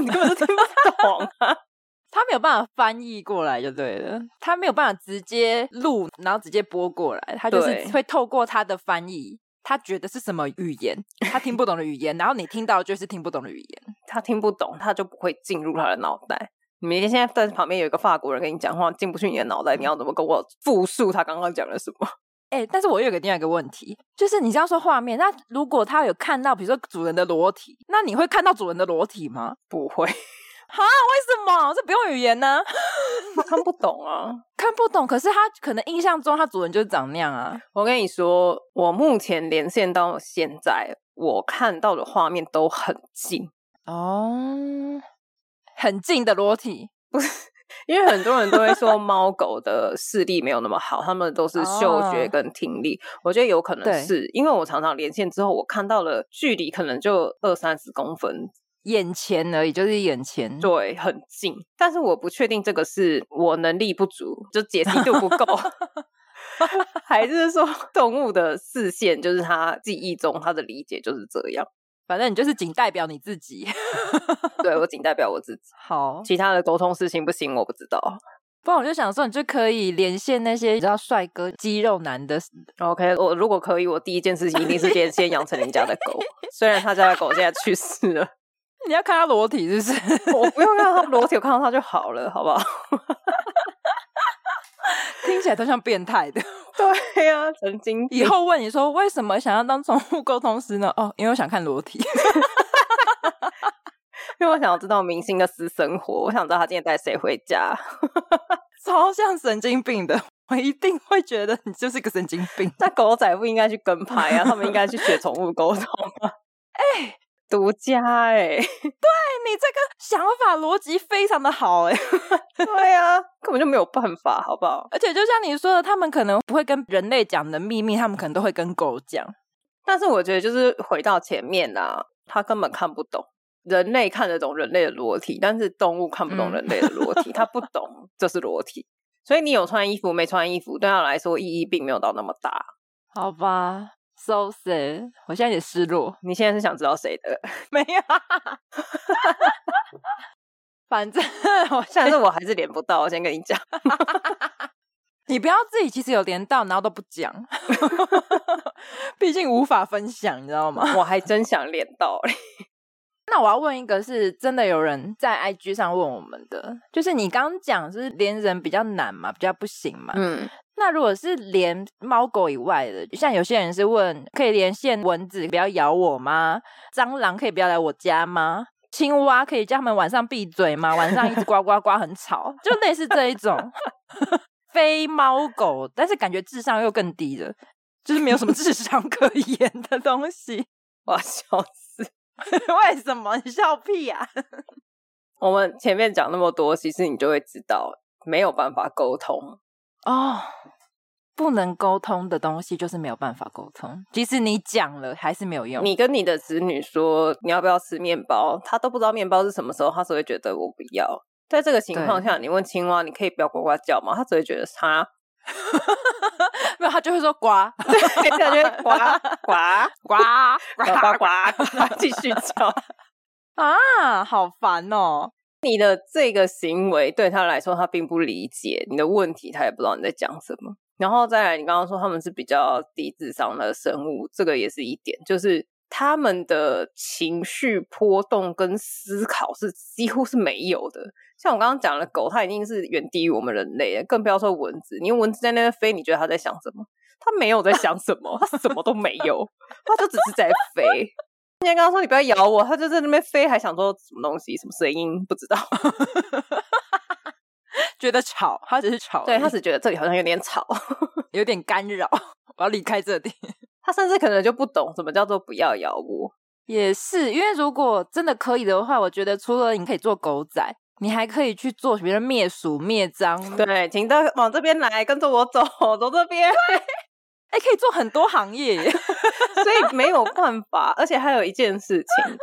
你根本就听不懂啊。<laughs> 他没有办法翻译过来就对了，他没有办法直接录，然后直接播过来，他就是会透过他的翻译。他觉得是什么语言？他听不懂的语言，然后你听到就是听不懂的语言。他听不懂，他就不会进入他的脑袋。你明天现在在旁边有一个法国人跟你讲话，进不去你的脑袋，你要怎么跟我复述他刚刚讲了什么？哎、欸，但是我又有个另外一个问题，就是你这样说画面，那如果他有看到，比如说主人的裸体，那你会看到主人的裸体吗？不会。啊？为什么？这不用语言呢？<laughs> 看不懂啊，看不懂。可是他可能印象中，他主人就是长那样啊。我跟你说，我目前连线到现在，我看到的画面都很近哦，很近的裸体。不是，因为很多人都会说猫狗的视力没有那么好，他们都是嗅觉跟听力。哦、我觉得有可能是因为我常常连线之后，我看到了距离可能就二三十公分。眼前而已，就是眼前，对，很近。但是我不确定这个是我能力不足，就解析度不够，<laughs> 还是说 <laughs> 动物的视线，就是他记忆中他的理解就是这样。反正你就是仅代表你自己，<laughs> 对，我仅代表我自己。好，其他的沟通事情不行，我不知道。不然我就想说，你就可以连线那些你知道帅哥、肌肉男的。OK，我如果可以，我第一件事情一定是先先养成人家的狗。虽然他家的狗现在去世了，你要看他裸体，是不是？<laughs> 我不用看他裸体，我看到他就好了，好不好？<laughs> 听起来都像变态的。<laughs> 对呀、啊，神经。以后问你说为什么想要当宠物沟通师呢？哦，因为我想看裸体。因为我想要知道明星的私生活，我想知道他今天带谁回家，超像神经病的。我一定会觉得你就是个神经病。那狗仔不应该去跟拍啊，他们应该去学宠物沟通啊。哎、欸，独家哎、<laughs> 欸，对你这个想法逻辑非常的好哎、欸。<laughs> 对啊，根本就没有办法，好不好？而且就像你说的，他们可能不会跟人类讲的秘密，他们可能都会跟狗讲。但是我觉得，就是回到前面啊，他根本看不懂。人类看得懂人类的裸体，但是动物看不懂人类的裸体，它、嗯、不懂 <laughs> 这是裸体。所以你有穿衣服没穿衣服，对他来说意义并没有到那么大。好吧，so sad，我现在有点失落。你现在是想知道谁的？<laughs> 没有，反正 <laughs> 我但是我还是连不到。我先跟你讲，<laughs> 你不要自己其实有连到，然后都不讲，毕竟无法分享，你知道吗？我还真想连到。那我要问一个，是真的有人在 IG 上问我们的，就是你刚刚讲是连人比较难嘛，比较不行嘛。嗯，那如果是连猫狗以外的，像有些人是问，可以连线蚊子不要咬我吗？蟑螂可以不要来我家吗？青蛙可以叫他们晚上闭嘴吗？晚上一直呱呱呱很吵，就类似这一种 <laughs> 非猫狗，但是感觉智商又更低的，就是没有什么 <laughs> 智商可言的东西。<laughs> 我笑死。为什么你笑屁、啊？我们前面讲那么多，其实你就会知道，没有办法沟通哦。不能沟通的东西就是没有办法沟通，即使你讲了，还是没有用。你跟你的子女说你要不要吃面包，他都不知道面包是什么时候，他只会觉得我不要。在这个情况下，你问青蛙，你可以不要呱呱叫吗？他只会觉得他。<laughs> 没有，他就会说呱，<laughs> 对，他就会 <laughs> 呱呱呱呱呱呱，继续叫啊，好烦哦！你的这个行为对他来说，他并不理解你的问题，他也不知道你在讲什么。然后再来，你刚刚说他们是比较低智商的生物，这个也是一点，就是。他们的情绪波动跟思考是几乎是没有的。像我刚刚讲的狗，它已经是远低于我们人类了，更不要说蚊子。你用蚊子在那边飞，你觉得它在想什么？它没有在想什么，它什么都没有，它就只是在飞。今天刚刚说你不要咬我，他就在那边飞，还想说什么东西、什么声音，不知道，<laughs> 觉得吵，他只是吵，对，他只觉得这里好像有点吵，<laughs> 有点干扰，我要离开这里。<laughs> 他甚至可能就不懂什么叫做不要咬我，也是因为如果真的可以的话，我觉得除了你可以做狗仔，你还可以去做别的灭鼠灭蟑。对，请到往这边来，跟着我走，走这边。哎，可以做很多行业耶，所以没有办法。而且还有一件事情，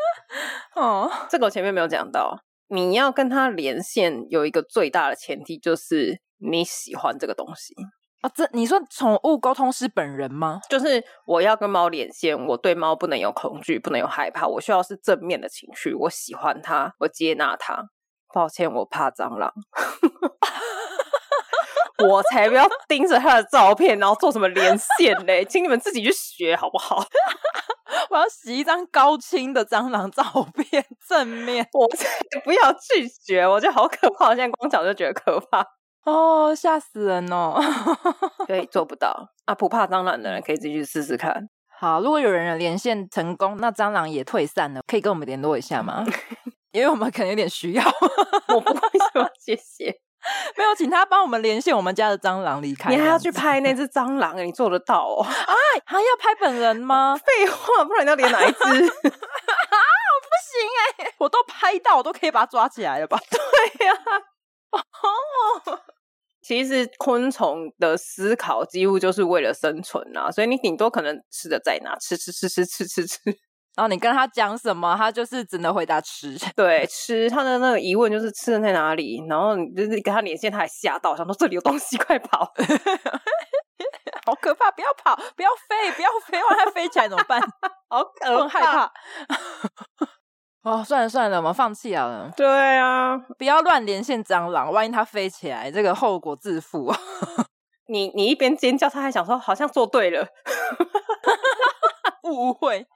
<laughs> 哦，这个我前面没有讲到，你要跟他连线，有一个最大的前提就是你喜欢这个东西。啊，这你说宠物沟通师本人吗？就是我要跟猫连线，我对猫不能有恐惧，不能有害怕，我需要是正面的情绪，我喜欢它，我接纳它。抱歉，我怕蟑螂，<laughs> 我才不要盯着他的照片，然后做什么连线嘞，<laughs> 请你们自己去学好不好？<laughs> 我要洗一张高清的蟑螂照片，正面，我才不要拒绝，我觉得好可怕，我现在光讲就觉得可怕。哦，吓死人哦！<laughs> 所以做不到啊，不怕蟑螂的人可以自己去试试看。好，如果有人连线成功，那蟑螂也退散了，可以跟我们联络一下吗？因为我们可能有点需要。我不会说谢谢，<laughs> 没有，请他帮我们连线我们家的蟑螂离开。你还要去拍那只蟑螂？你做得到哦？哎，<laughs> 还要拍本人吗？废话，不然你要连哪一只？<laughs> 啊，我不行哎、欸，我都拍到，我都可以把它抓起来了吧？对呀、啊。哦，其实昆虫的思考几乎就是为了生存啊，所以你顶多可能吃的在哪，吃吃吃吃吃吃吃，然后你跟他讲什么，他就是只能回答吃。<laughs> 对，吃，他的那个疑问就是吃的在哪里，然后你就是跟他连线，他还吓到，想说这里有东西，<laughs> 快跑，<laughs> 好可怕，不要跑，不要飞，不要飞，万一它飞起来怎么办？好可怕，害怕。哦，算了算了，我们放弃了。对啊，不要乱连线蟑螂，万一它飞起来，这个后果自负。你你一边尖叫，他还想说好像做对了，误会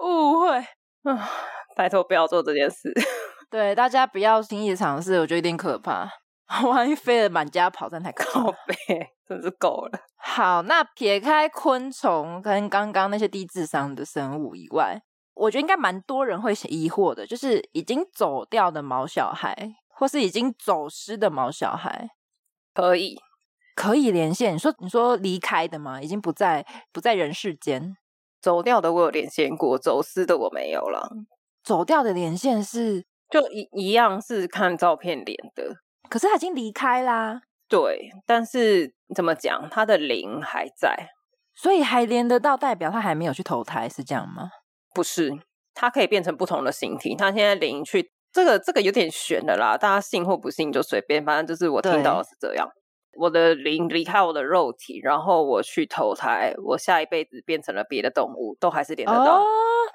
误会啊！拜托不要做这件事。<laughs> 对，大家不要轻易尝试，我觉得有点可怕。<laughs> 万一飞了满家跑，真太靠北，真是够了。好，那撇开昆虫跟刚刚那些低智商的生物以外，我觉得应该蛮多人会疑惑的，就是已经走掉的毛小孩，或是已经走失的毛小孩，可以可以连线？你说你说离开的吗？已经不在不在人世间，走掉的我有连线过，走私的我没有了。走掉的连线是就一一样是看照片连的。可是他已经离开啦，对，但是怎么讲，他的灵还在，所以还连得到，代表他还没有去投胎，是这样吗？不是，他可以变成不同的形体。他现在灵去，这个这个有点悬的啦，大家信或不信就随便，反正就是我听到的是这样。我的灵离开我的肉体，然后我去投胎，我下一辈子变成了别的动物，都还是连得到。哦，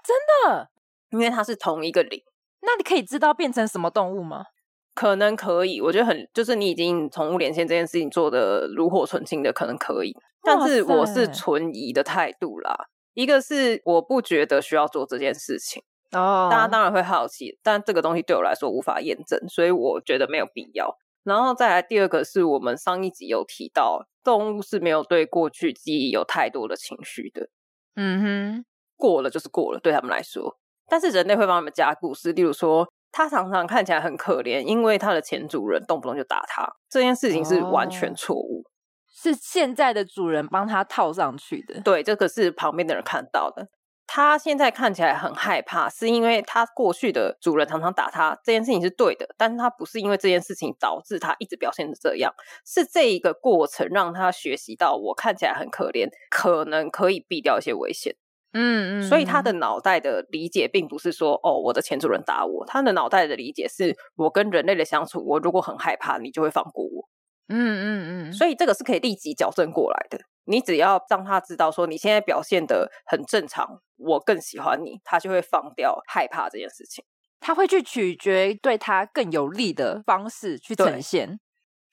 真的？因为它是同一个灵。那你可以知道变成什么动物吗？可能可以，我觉得很就是你已经宠物连线这件事情做的炉火纯青的，可能可以。但是我是存疑的态度啦。一个是我不觉得需要做这件事情哦，大家当然会好奇，但这个东西对我来说无法验证，所以我觉得没有必要。然后再来第二个是我们上一集有提到，动物是没有对过去记忆有太多的情绪的。嗯哼，过了就是过了，对他们来说。但是人类会帮他们加故事，例如说。它常常看起来很可怜，因为它的前主人动不动就打它，这件事情是完全错误，哦，是现在的主人帮他套上去的。对，这个是旁边的人看到的。他现在看起来很害怕，是因为他过去的主人常常打他，这件事情是对的，但是他不是因为这件事情导致他一直表现的这样，是这一个过程让他学习到，我看起来很可怜，可能可以避掉一些危险。嗯嗯，所以他的脑袋的理解并不是说哦，我的前主人打我，他的脑袋的理解是我跟人类的相处，我如果很害怕，你就会放过我。嗯嗯嗯，所以这个是可以立即矫正过来的。你只要让他知道说你现在表现的很正常，我更喜欢你，他就会放掉害怕这件事情。他会去取决对他更有利的方式去呈现。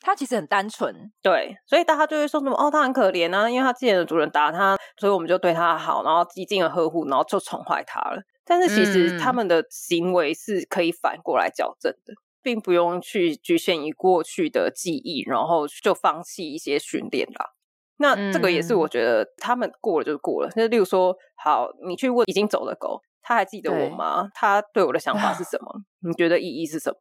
他其实很单纯，对，所以大家就会说什么哦，他很可怜啊，因为他之前的主人打他，所以我们就对他好，然后极尽的呵护，然后就宠坏他了。但是其实他们的行为是可以反过来矫正的，并不用去局限于过去的记忆，然后就放弃一些训练啦。那这个也是我觉得他们过了就是过了。那例如说，好，你去问已经走的狗，他还记得我吗？他对我的想法是 <laughs> 什么？你觉得意义是什么？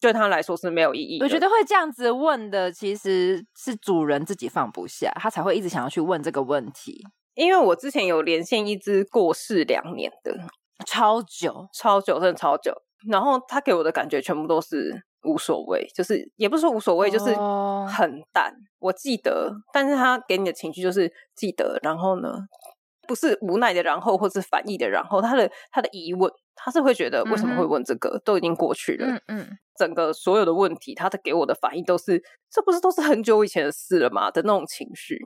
对他来说是没有意义。我觉得会这样子问的，其实是主人自己放不下，他才会一直想要去问这个问题。因为我之前有连线一只过世两年的，超久，超久，真的超久。然后他给我的感觉全部都是无所谓，就是也不是说无所谓，就是很淡。我记得，但是他给你的情绪就是记得。然后呢，不是无奈的，然后或是反义的，然后他的他的疑问。他是会觉得为什么会问这个？嗯、都已经过去了。嗯嗯，整个所有的问题，他的给我的反应都是，这不是都是很久以前的事了吗？的那种情绪。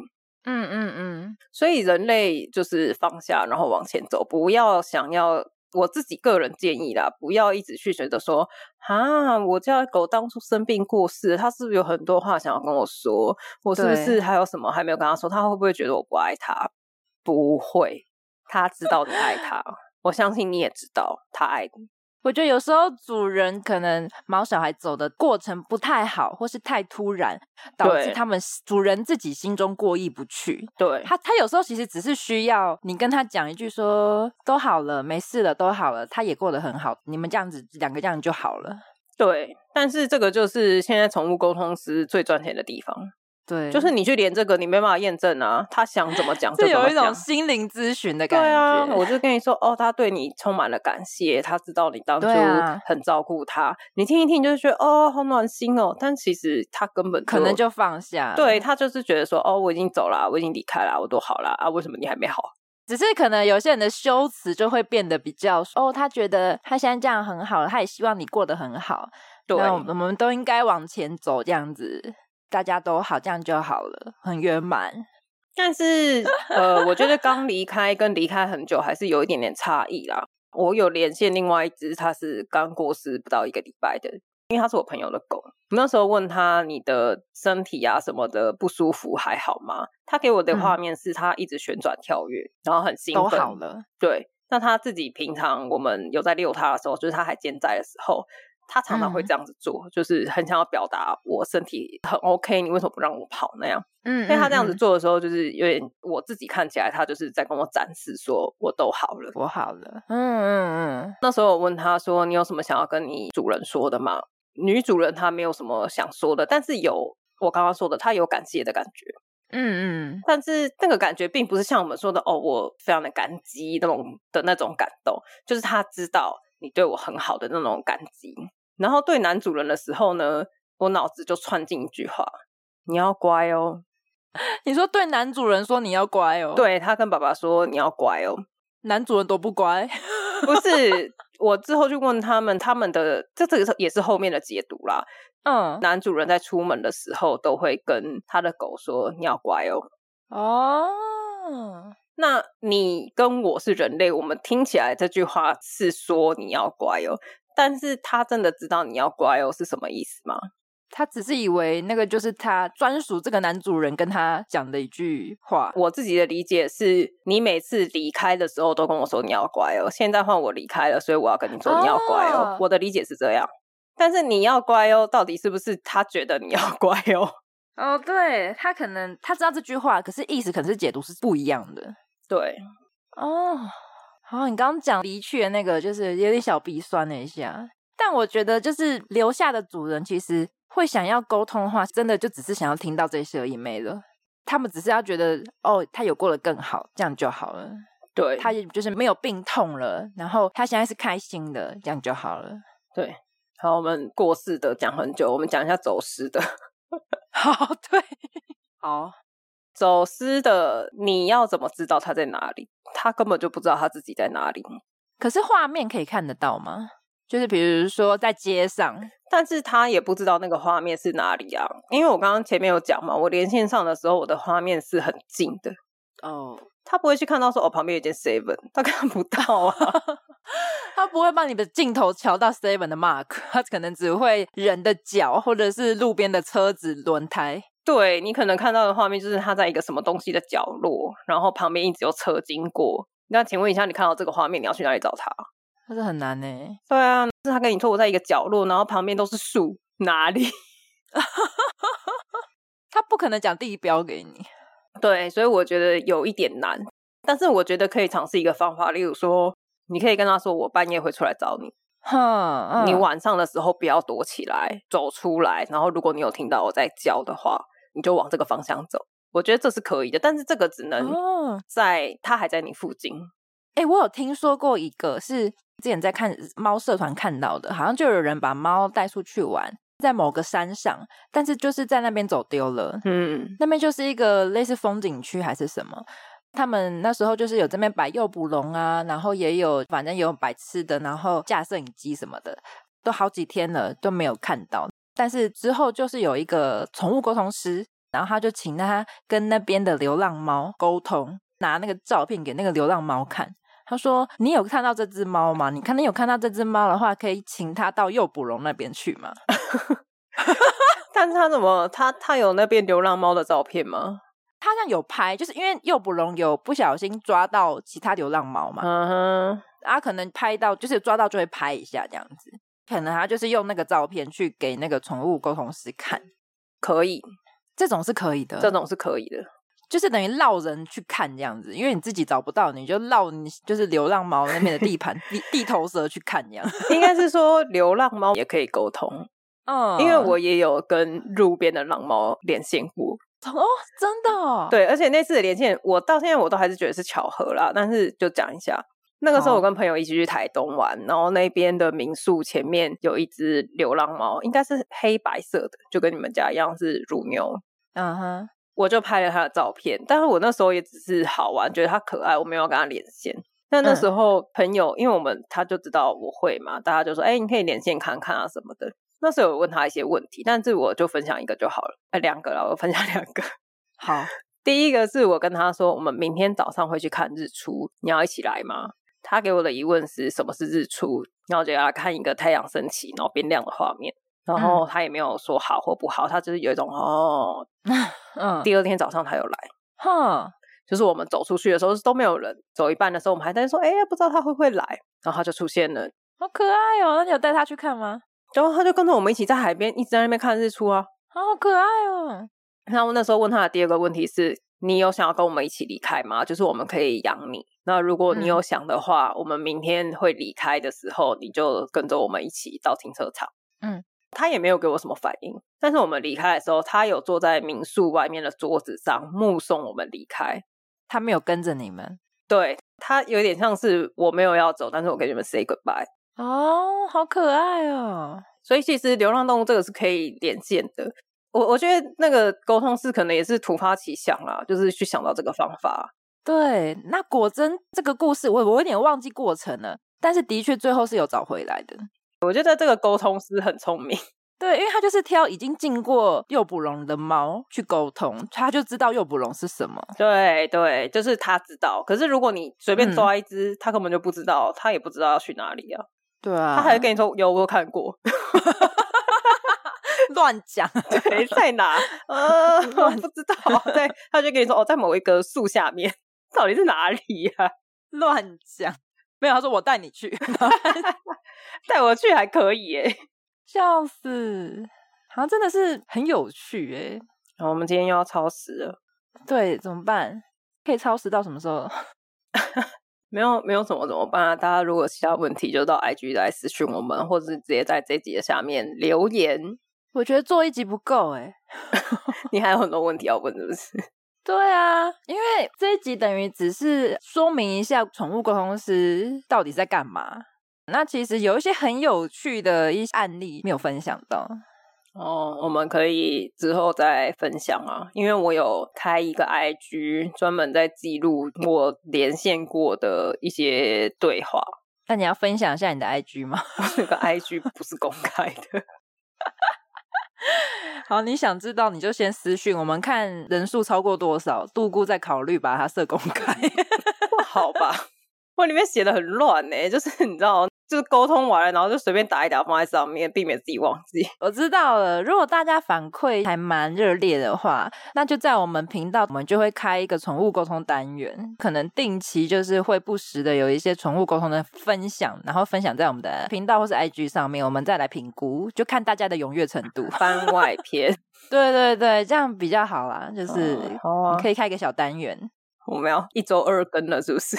嗯嗯嗯。所以人类就是放下，然后往前走，不要想要。我自己个人建议啦，不要一直去觉得说，啊，我家狗当初生病过世，它是不是有很多话想要跟我说？我是不是还有什么还没有跟他说？他会不会觉得我不爱他？不会，他知道你爱他。我相信你也知道他爱你。我觉得有时候主人可能毛小孩走的过程不太好，或是太突然，导致他们主人自己心中过意不去。对，他，他有时候其实只是需要你跟他讲一句说都好了，没事了，都好了，他也过得很好，你们这样子两个这样就好了。对，但是这个就是现在宠物沟通师最赚钱的地方。对，就是你去连这个，你没办法验证啊。他想怎么讲，就有一种心灵咨询的感觉。对啊，我就跟你说，哦，他对你充满了感谢，他知道你当初很照顾他。啊、你听一听，就是觉得哦，好暖心哦。但其实他根本可能就放下。对，他就是觉得说，哦，我已经走了，我已经离开了，我都好了啊，为什么你还没好？只是可能有些人的修辞就会变得比较，哦，他觉得他现在这样很好，他也希望你过得很好。对，我们都应该往前走，这样子。大家都好，这样就好了，很圆满。但是，呃，我觉得刚离开跟离开很久还是有一点点差异啦。我有连线另外一只，它是刚过世不到一个礼拜的，因为它是我朋友的狗。那时候问他你的身体啊什么的不舒服还好吗？他给我的画面是他一直旋转跳跃，嗯、然后很兴奋。都好了。对，那他自己平常我们有在遛他的时候，就是他还健在的时候。他常常会这样子做，嗯、就是很想要表达我身体很 OK，你为什么不让我跑那样？嗯，因为他这样子做的时候，就是有点我自己看起来，他就是在跟我展示说我都好了，我好了。嗯嗯嗯。那时候我问他说：“你有什么想要跟你主人说的吗？”女主人她没有什么想说的，但是有我刚刚说的，她有感谢的感觉。嗯嗯。但是那个感觉并不是像我们说的哦，我非常的感激那种的那种感动，就是他知道你对我很好的那种感激。然后对男主人的时候呢，我脑子就窜进一句话：“你要乖哦。<laughs> ”你说对男主人说你要乖哦？对，他跟爸爸说你要乖哦。男主人都不乖，不是？我之后就问他们，他们的这这个也是后面的解读啦。嗯，男主人在出门的时候都会跟他的狗说你要乖哦。哦，那你跟我是人类，我们听起来这句话是说你要乖哦。但是他真的知道你要乖哦是什么意思吗？他只是以为那个就是他专属这个男主人跟他讲的一句话。我自己的理解是，你每次离开的时候都跟我说你要乖哦，现在换我离开了，所以我要跟你说你要乖哦。哦，我的理解是这样。但是你要乖哦，到底是不是他觉得你要乖哦？<laughs> 哦，对，他可能他知道这句话，可是意思可能是解读是不一样的。对，哦。好，你刚刚讲离去的那个，就是有点小鼻酸了一下。但我觉得，就是留下的主人其实会想要沟通的话，真的就只是想要听到这些而已，没了。他们只是要觉得，哦，他有过得更好，这样就好了。对，他也就是没有病痛了，然后他现在是开心的，这样就好了。对，好，我们过世的讲很久，我们讲一下走失的。<laughs> 好，对，<laughs> 好。走失的，你要怎么知道他在哪里？他根本就不知道他自己在哪里。可是画面可以看得到吗？就是比如说在街上，但是他也不知道那个画面是哪里啊。因为我刚刚前面有讲嘛，我连线上的时候，我的画面是很近的。哦，他不会去看到说，哦，旁边有间 Seven，他看不到啊。<laughs> 他不会把你的镜头调到 Seven 的 Mark，他可能只会人的脚或者是路边的车子轮胎。对，你可能看到的画面就是他在一个什么东西的角落，然后旁边一直有车经过。那请问一下，你看到这个画面，你要去哪里找他？那是很难呢。对啊，是他跟你说我在一个角落，然后旁边都是树，哪里？<laughs> 他不可能讲地标给你。对，所以我觉得有一点难。但是我觉得可以尝试一个方法，例如说，你可以跟他说，我半夜会出来找你。哼，你晚上的时候不要躲起来，走出来，然后如果你有听到我在叫的话。你就往这个方向走，我觉得这是可以的，但是这个只能在它还在你附近。哎、欸，我有听说过一个是之前在看猫社团看到的，好像就有人把猫带出去玩，在某个山上，但是就是在那边走丢了。嗯，那边就是一个类似风景区还是什么，他们那时候就是有这边摆诱捕笼啊，然后也有反正有摆吃的，然后架摄影机什么的，都好几天了都没有看到。但是之后就是有一个宠物沟通师，然后他就请他跟那边的流浪猫沟通，拿那个照片给那个流浪猫看。他说：“你有看到这只猫吗？你看你有看到这只猫的话，可以请他到诱捕笼那边去吗？” <laughs> 但是他怎么他他有那边流浪猫的照片吗？他好像有拍，就是因为诱捕笼有不小心抓到其他流浪猫嘛。嗯哼，他可能拍到就是抓到就会拍一下这样子。可能他就是用那个照片去给那个宠物沟通师看，可以，这种是可以的，这种是可以的，就是等于绕人去看这样子，因为你自己找不到，你就绕你就是流浪猫那边的地盘 <laughs> 地地头蛇去看这样。应该是说流浪猫也可以沟通，<laughs> 嗯，因为我也有跟路边的浪猫连线过哦，真的哦，对，而且那次的连线，我到现在我都还是觉得是巧合啦，但是就讲一下。那个时候我跟朋友一起去台东玩，然后那边的民宿前面有一只流浪猫，应该是黑白色的，就跟你们家一样是乳牛。嗯哼，我就拍了它的照片，但是我那时候也只是好玩，觉得它可爱，我没有跟它连线。但那时候朋友，因为我们他就知道我会嘛，大家就说：“哎，你可以连线看看啊什么的。”那时候我问他一些问题，但是我就分享一个就好了。哎，两个了，我分享两个。好，<laughs> 第一个是我跟他说，我们明天早上会去看日出，你要一起来吗？他给我的疑问是什么是日出，然后就要看一个太阳升起，然后变亮的画面，然后他也没有说好或不好，他就是有一种哦，<laughs> 嗯，第二天早上他又来，哈，就是我们走出去的时候都没有人，走一半的时候我们还在说，哎呀，不知道他会不会来，然后他就出现了，好可爱哦，那你有带他去看吗？然后他就跟着我们一起在海边一直在那边看日出啊，好可爱哦。然后那时候问他的第二个问题是。你有想要跟我们一起离开吗？就是我们可以养你。那如果你有想的话，嗯、我们明天会离开的时候，你就跟着我们一起到停车场。嗯，他也没有给我什么反应。但是我们离开的时候，他有坐在民宿外面的桌子上目送我们离开。他没有跟着你们。对，他有点像是我没有要走，但是我跟你们 say goodbye。哦，好可爱哦。所以其实流浪动物这个是可以连线的。我我觉得那个沟通师可能也是突发奇想啦，就是去想到这个方法。对，那果真这个故事我我有点忘记过程了，但是的确最后是有找回来的。我觉得这个沟通师很聪明，<laughs> 对，因为他就是挑已经进过诱捕笼的猫去沟通，他就知道诱捕笼是什么。对对，就是他知道。可是如果你随便抓一只，嗯、他根本就不知道，他也不知道要去哪里啊。对啊，他还会跟你说有，我有看过。<laughs> 乱讲，<laughs> 对，在哪？<laughs> 呃，<laughs> 我不知道。对，他就跟你说哦，在某一个树下面，到底是哪里呀？乱讲，没有。他说我带你去，带我去还可以耶，笑死！好像真的是很有趣哎。然后我们今天又要超时了，对，怎么办？可以超时到什么时候？没有，没有什么怎么办啊？大家如果有其他问题，就到 IG 来私讯我们，或者是直接在这集的下面留言。我觉得做一集不够哎，<laughs> 你还有很多问题要问，是不是？<laughs> 对啊，因为这一集等于只是说明一下宠物沟通师到底在干嘛。那其实有一些很有趣的一些案例没有分享到哦，我们可以之后再分享啊。因为我有开一个 IG，专门在记录我连线过的一些对话。那你要分享一下你的 IG 吗？这个 IG 不是公开的。<laughs> 好，你想知道你就先私讯我们，看人数超过多少，杜姑再考虑把它设公开。<laughs> 不好吧，<laughs> 我里面写的很乱呢，就是你知道。就是沟通完了，然后就随便打一打放在上面，避免自己忘记。<laughs> 我知道了，如果大家反馈还蛮热烈的话，那就在我们频道，我们就会开一个宠物沟通单元，可能定期就是会不时的有一些宠物沟通的分享，然后分享在我们的频道或是 IG 上面，我们再来评估，就看大家的踊跃程度。番外篇，对对对，这样比较好啦，就是可以开一个小单元。我们要一周二更了，是不是？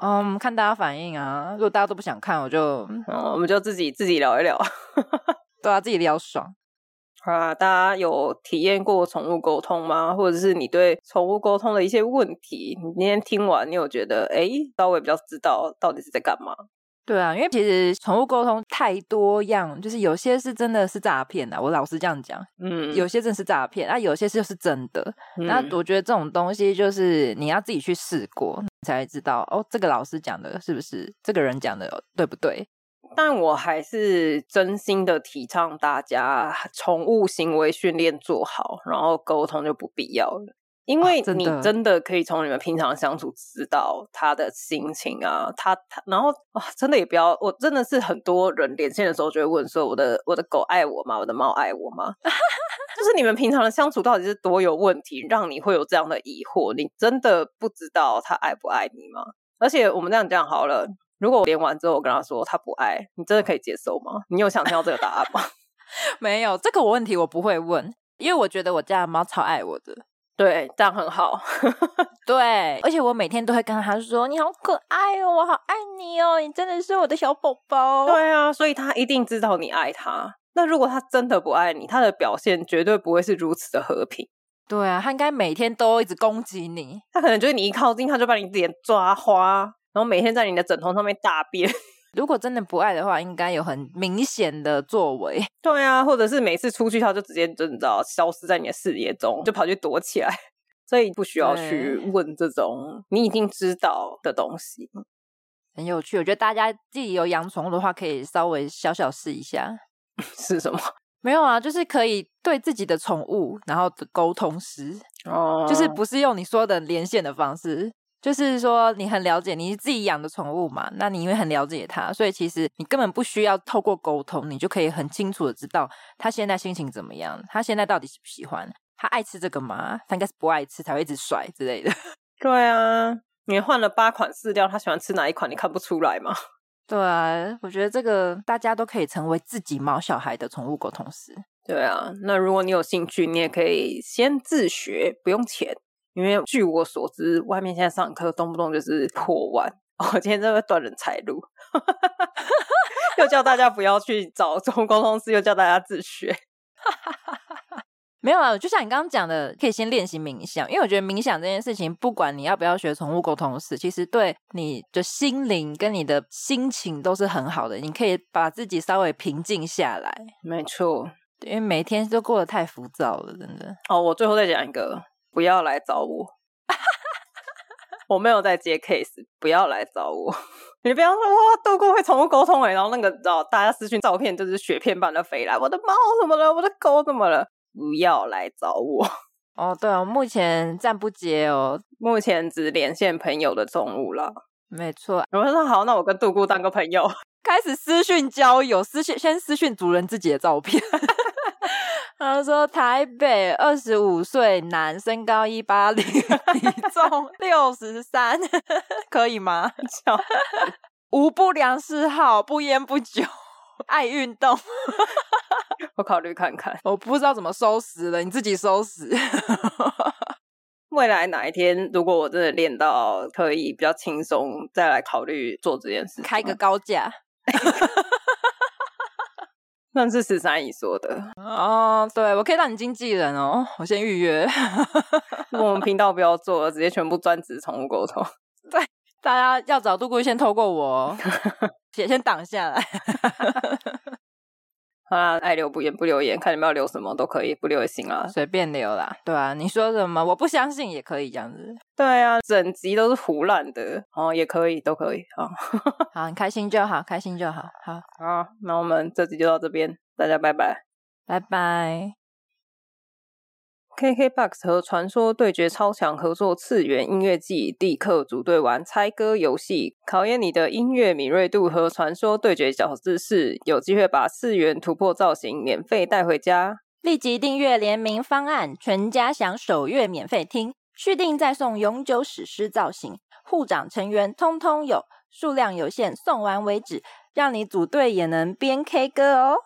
嗯，看大家反应啊。如果大家都不想看，我就，嗯，我们就自己自己聊一聊，<laughs> 对啊，自己聊爽。啊，大家有体验过宠物沟通吗？或者是你对宠物沟通的一些问题，你今天听完，你有觉得，哎，稍微比较知道到底是在干嘛？对啊，因为其实宠物沟通太多样，就是有些是真的是诈骗的，我老实这样讲，嗯，有些真的是诈骗，啊，有些是就是真的。嗯、那我觉得这种东西就是你要自己去试过，你才知道哦，这个老师讲的是不是这个人讲的对不对？但我还是真心的提倡大家宠物行为训练做好，然后沟通就不必要了。因为你真的可以从你们平常相处知道他的心情啊，他他，然后啊，真的也不要，我真的是很多人连线的时候就会问说，我的我的狗爱我吗？我的猫爱我吗？<laughs> 就是你们平常的相处到底是多有问题，让你会有这样的疑惑？你真的不知道他爱不爱你吗？而且我们这样讲好了，如果我连完之后我跟他说他不爱，你真的可以接受吗？你有想听到这个答案吗？<laughs> 没有，这个问题我不会问，因为我觉得我家的猫超爱我的。对，这样很好。<laughs> 对，而且我每天都会跟他说：“你好可爱哦，我好爱你哦，你真的是我的小宝宝。”对啊，所以他一定知道你爱他。那如果他真的不爱你，他的表现绝对不会是如此的和平。对啊，他应该每天都一直攻击你。他可能就是你一靠近，他就把你脸抓花，然后每天在你的枕头上面大便。如果真的不爱的话，应该有很明显的作为。<laughs> 对啊，或者是每次出去，他就直接就你知道消失在你的视野中，就跑去躲起来，<laughs> 所以不需要去问这种你已经知道的东西。很有趣，我觉得大家自己有养宠物的话，可以稍微小小试一下。<laughs> 是什么？没有啊，就是可以对自己的宠物，然后沟通时哦，就是不是用你说的连线的方式。就是说你很了解你自己养的宠物嘛，那你因为很了解它，所以其实你根本不需要透过沟通，你就可以很清楚的知道它现在心情怎么样，它现在到底喜不喜欢，它爱吃这个吗？它应该是不爱吃才会一直甩之类的。<laughs> 对啊，你换了八款饲料，它喜欢吃哪一款？你看不出来吗？<laughs> 对啊，我觉得这个大家都可以成为自己毛小孩的宠物沟通师。对啊，那如果你有兴趣，你也可以先自学，不用钱。因为据我所知，外面现在上课动不动就是破万。我、哦、今天真的断人财路，<laughs> 又叫大家不要去找宠物沟通师，又叫大家自学。<laughs> 没有啊，就像你刚刚讲的，可以先练习冥想，因为我觉得冥想这件事情，不管你要不要学宠物沟通师，其实对你的心灵跟你的心情都是很好的。你可以把自己稍微平静下来。没错，因为每天都过得太浮躁了，真的。哦，我最后再讲一个，不要来找我，我没有在接 case，不要来找我。你不要说哇，度菇会宠物沟通哎，然后那个找大家私讯照片就是雪片般的飞来，我的猫怎么了？我的狗怎么了？不要来找我哦！对哦，目前暂不接哦，目前只连线朋友的宠物了。没错，我说好，那我跟杜姑当个朋友，开始私讯交友，私讯先私讯主人自己的照片。<laughs> 他说台北二十五岁男，身高一八零，<laughs> 体重六十三，可以吗？无不良嗜好，不烟不酒。爱运动，<laughs> 我考虑看看。我不知道怎么收拾了，你自己收拾。<laughs> 未来哪一天，如果我真的练到可以比较轻松，再来考虑做这件事。开个高价，那是十三姨说的哦。对，我可以当你经纪人哦，我先预约。<laughs> 我们频道不要做了，直接全部专职宠物沟通。<laughs> 对，大家要找杜姑先透过我。<laughs> 先先挡下来，好啦，爱留不言不留言，看你们要留什么都可以，不留也行啊，随便留啦。对啊，你说什么我不相信也可以这样子。对啊，整集都是胡乱的哦，也可以，都可以啊。<laughs> 好，你开心就好，开心就好。好，好，那我们这集就到这边，大家拜拜，拜拜。KKBOX 和传说对决超强合作次元音乐季，立刻组队玩猜歌游戏，考验你的音乐敏锐度和传说对决小知识，有机会把次元突破造型免费带回家。立即订阅联名方案，全家享首月免费听，续订再送永久史诗造型，护长成员通通有，数量有限，送完为止，让你组队也能边 K 歌哦。